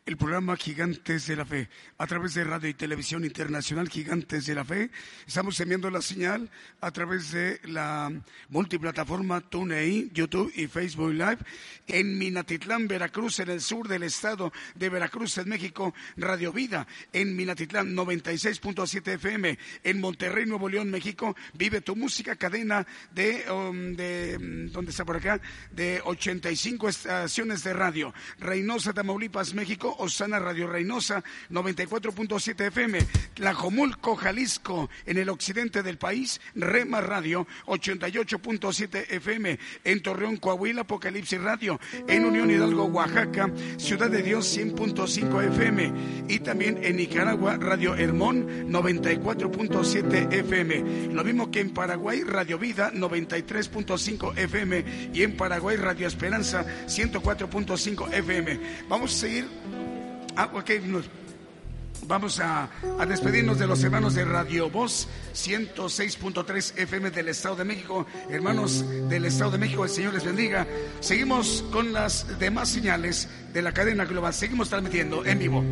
B: el programa Gigantes de la Fe a través de Radio y Televisión Internacional Gigantes de la Fe. Estamos enviando la señal a través de la multiplataforma TuneIn, YouTube y Facebook Live en Minatitlán, Veracruz, en el sur del estado de Veracruz, en México, Radio Vida, en Minatitlán 96.7 FM, en Monterrey, Nuevo León, México, Vive tu música, cadena de, um, de mm, ¿dónde está por acá? De 85 estaciones de radio. Reynosa, Tamaulipas, México, Osana Radio Reynosa 94.7 FM, Tlajomulco, Jalisco, en el occidente del país, Rema Radio 88.7 FM, en Torreón, Coahuila, Apocalipsis Radio, en Unión Hidalgo, Oaxaca, Ciudad de Dios 100.5 FM y también en Nicaragua, Radio Hermón 94.7 FM. Lo mismo que en Paraguay, Radio Vida 93.5 FM y en Paraguay, Radio Esperanza 104.5 FM. Vamos a seguir Ah, ok, vamos a, a, despedirnos de los hermanos de Radio Voz 106.3 FM del Estado de México. Hermanos del Estado de México, el Señor les bendiga. Seguimos con las demás señales de la cadena global. Seguimos transmitiendo en vivo.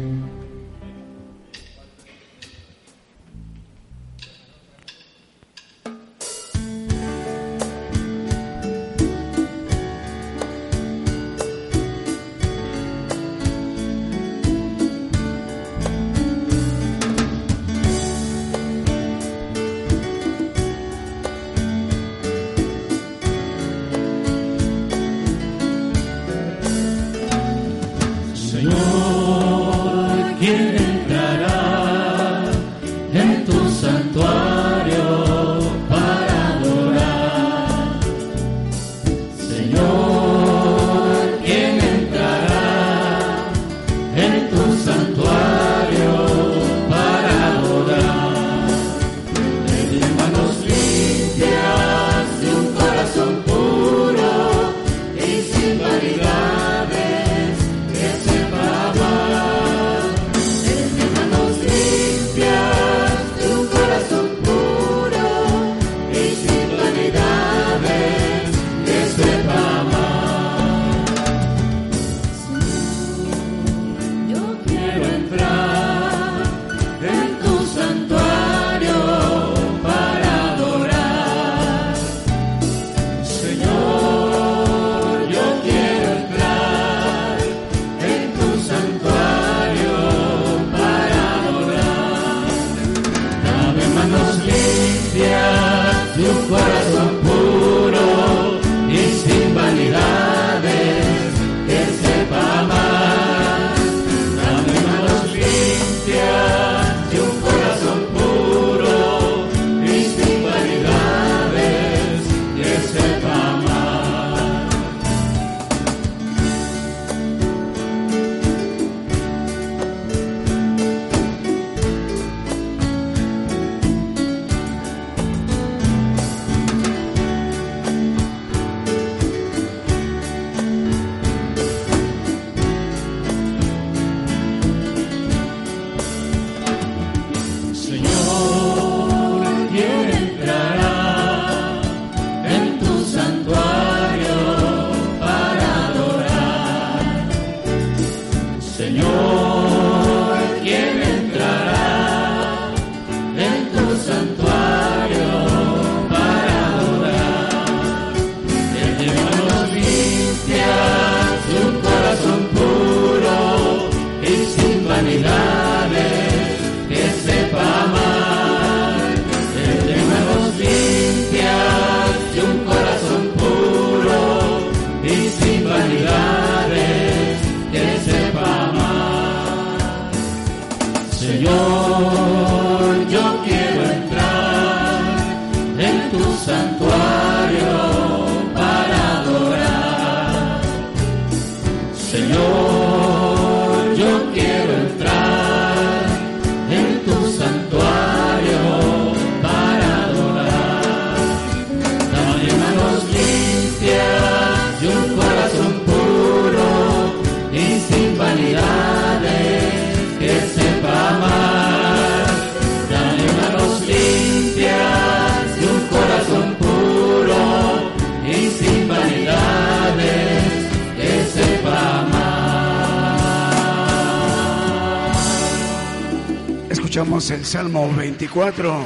B: 24.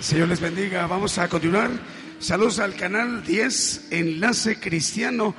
B: Señor les bendiga. Vamos a continuar. Saludos al canal 10, Enlace Cristiano.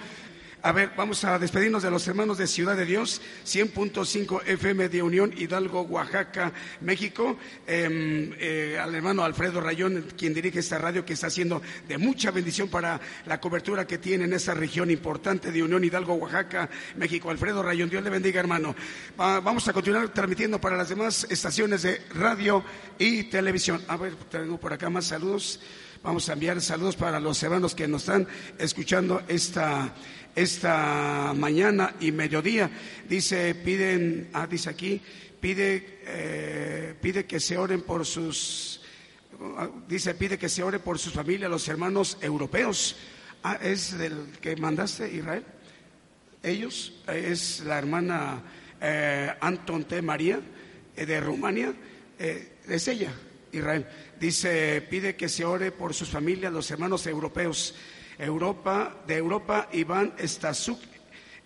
B: A ver, vamos a despedirnos de los hermanos de Ciudad de Dios, 100.5 FM de Unión Hidalgo, Oaxaca, México. Em, eh, al hermano Alfredo Rayón, quien dirige esta radio, que está haciendo de mucha bendición para la cobertura que tiene en esta región importante de Unión Hidalgo, Oaxaca, México. Alfredo Rayón, Dios le bendiga, hermano. vamos a continuar transmitiendo para las demás estaciones de radio y televisión. A ver, tengo por acá más saludos. Vamos a enviar saludos para los hermanos que nos están escuchando esta esta mañana y mediodía. Dice, piden, ah, dice aquí, pide, eh, pide que se oren por sus, ah, dice, pide que se ore por sus familias, los hermanos europeos. Ah, es del que mandaste, Israel. Ellos, es la hermana eh, Anton T. María eh, de Rumania, es ella, Israel. Dice, pide que se ore por sus familias, los hermanos europeos. Europa, de Europa, Iván Stasuk,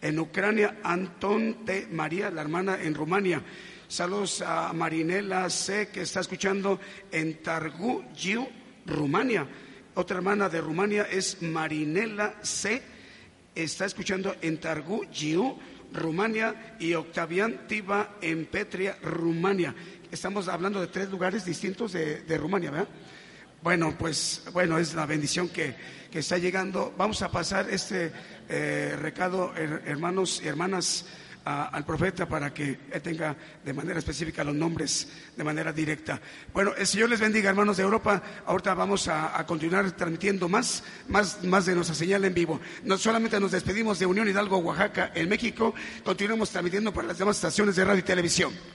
B: en Ucrania, Anton T. María, la hermana en Rumania. Saludos a Marinela C, que está escuchando en Targu, Giu, Rumania. Otra hermana de Rumania es Marinela C, está escuchando en Targu, Giu, Rumania, y Octavian Tiba en Petria, Rumania. Estamos hablando de tres lugares distintos de, de Rumania, ¿verdad? Bueno, pues bueno, es la bendición que, está llegando. Vamos a pasar este eh, recado, hermanos y hermanas, al profeta para que él tenga de manera específica los nombres de manera directa. Bueno, el Señor les bendiga, hermanos de Europa. Ahorita vamos a, continuar transmitiendo más, más, más de nuestra señal en vivo. No solamente nos despedimos de Unión Hidalgo, Oaxaca, en México, continuamos transmitiendo para las demás estaciones de radio y televisión.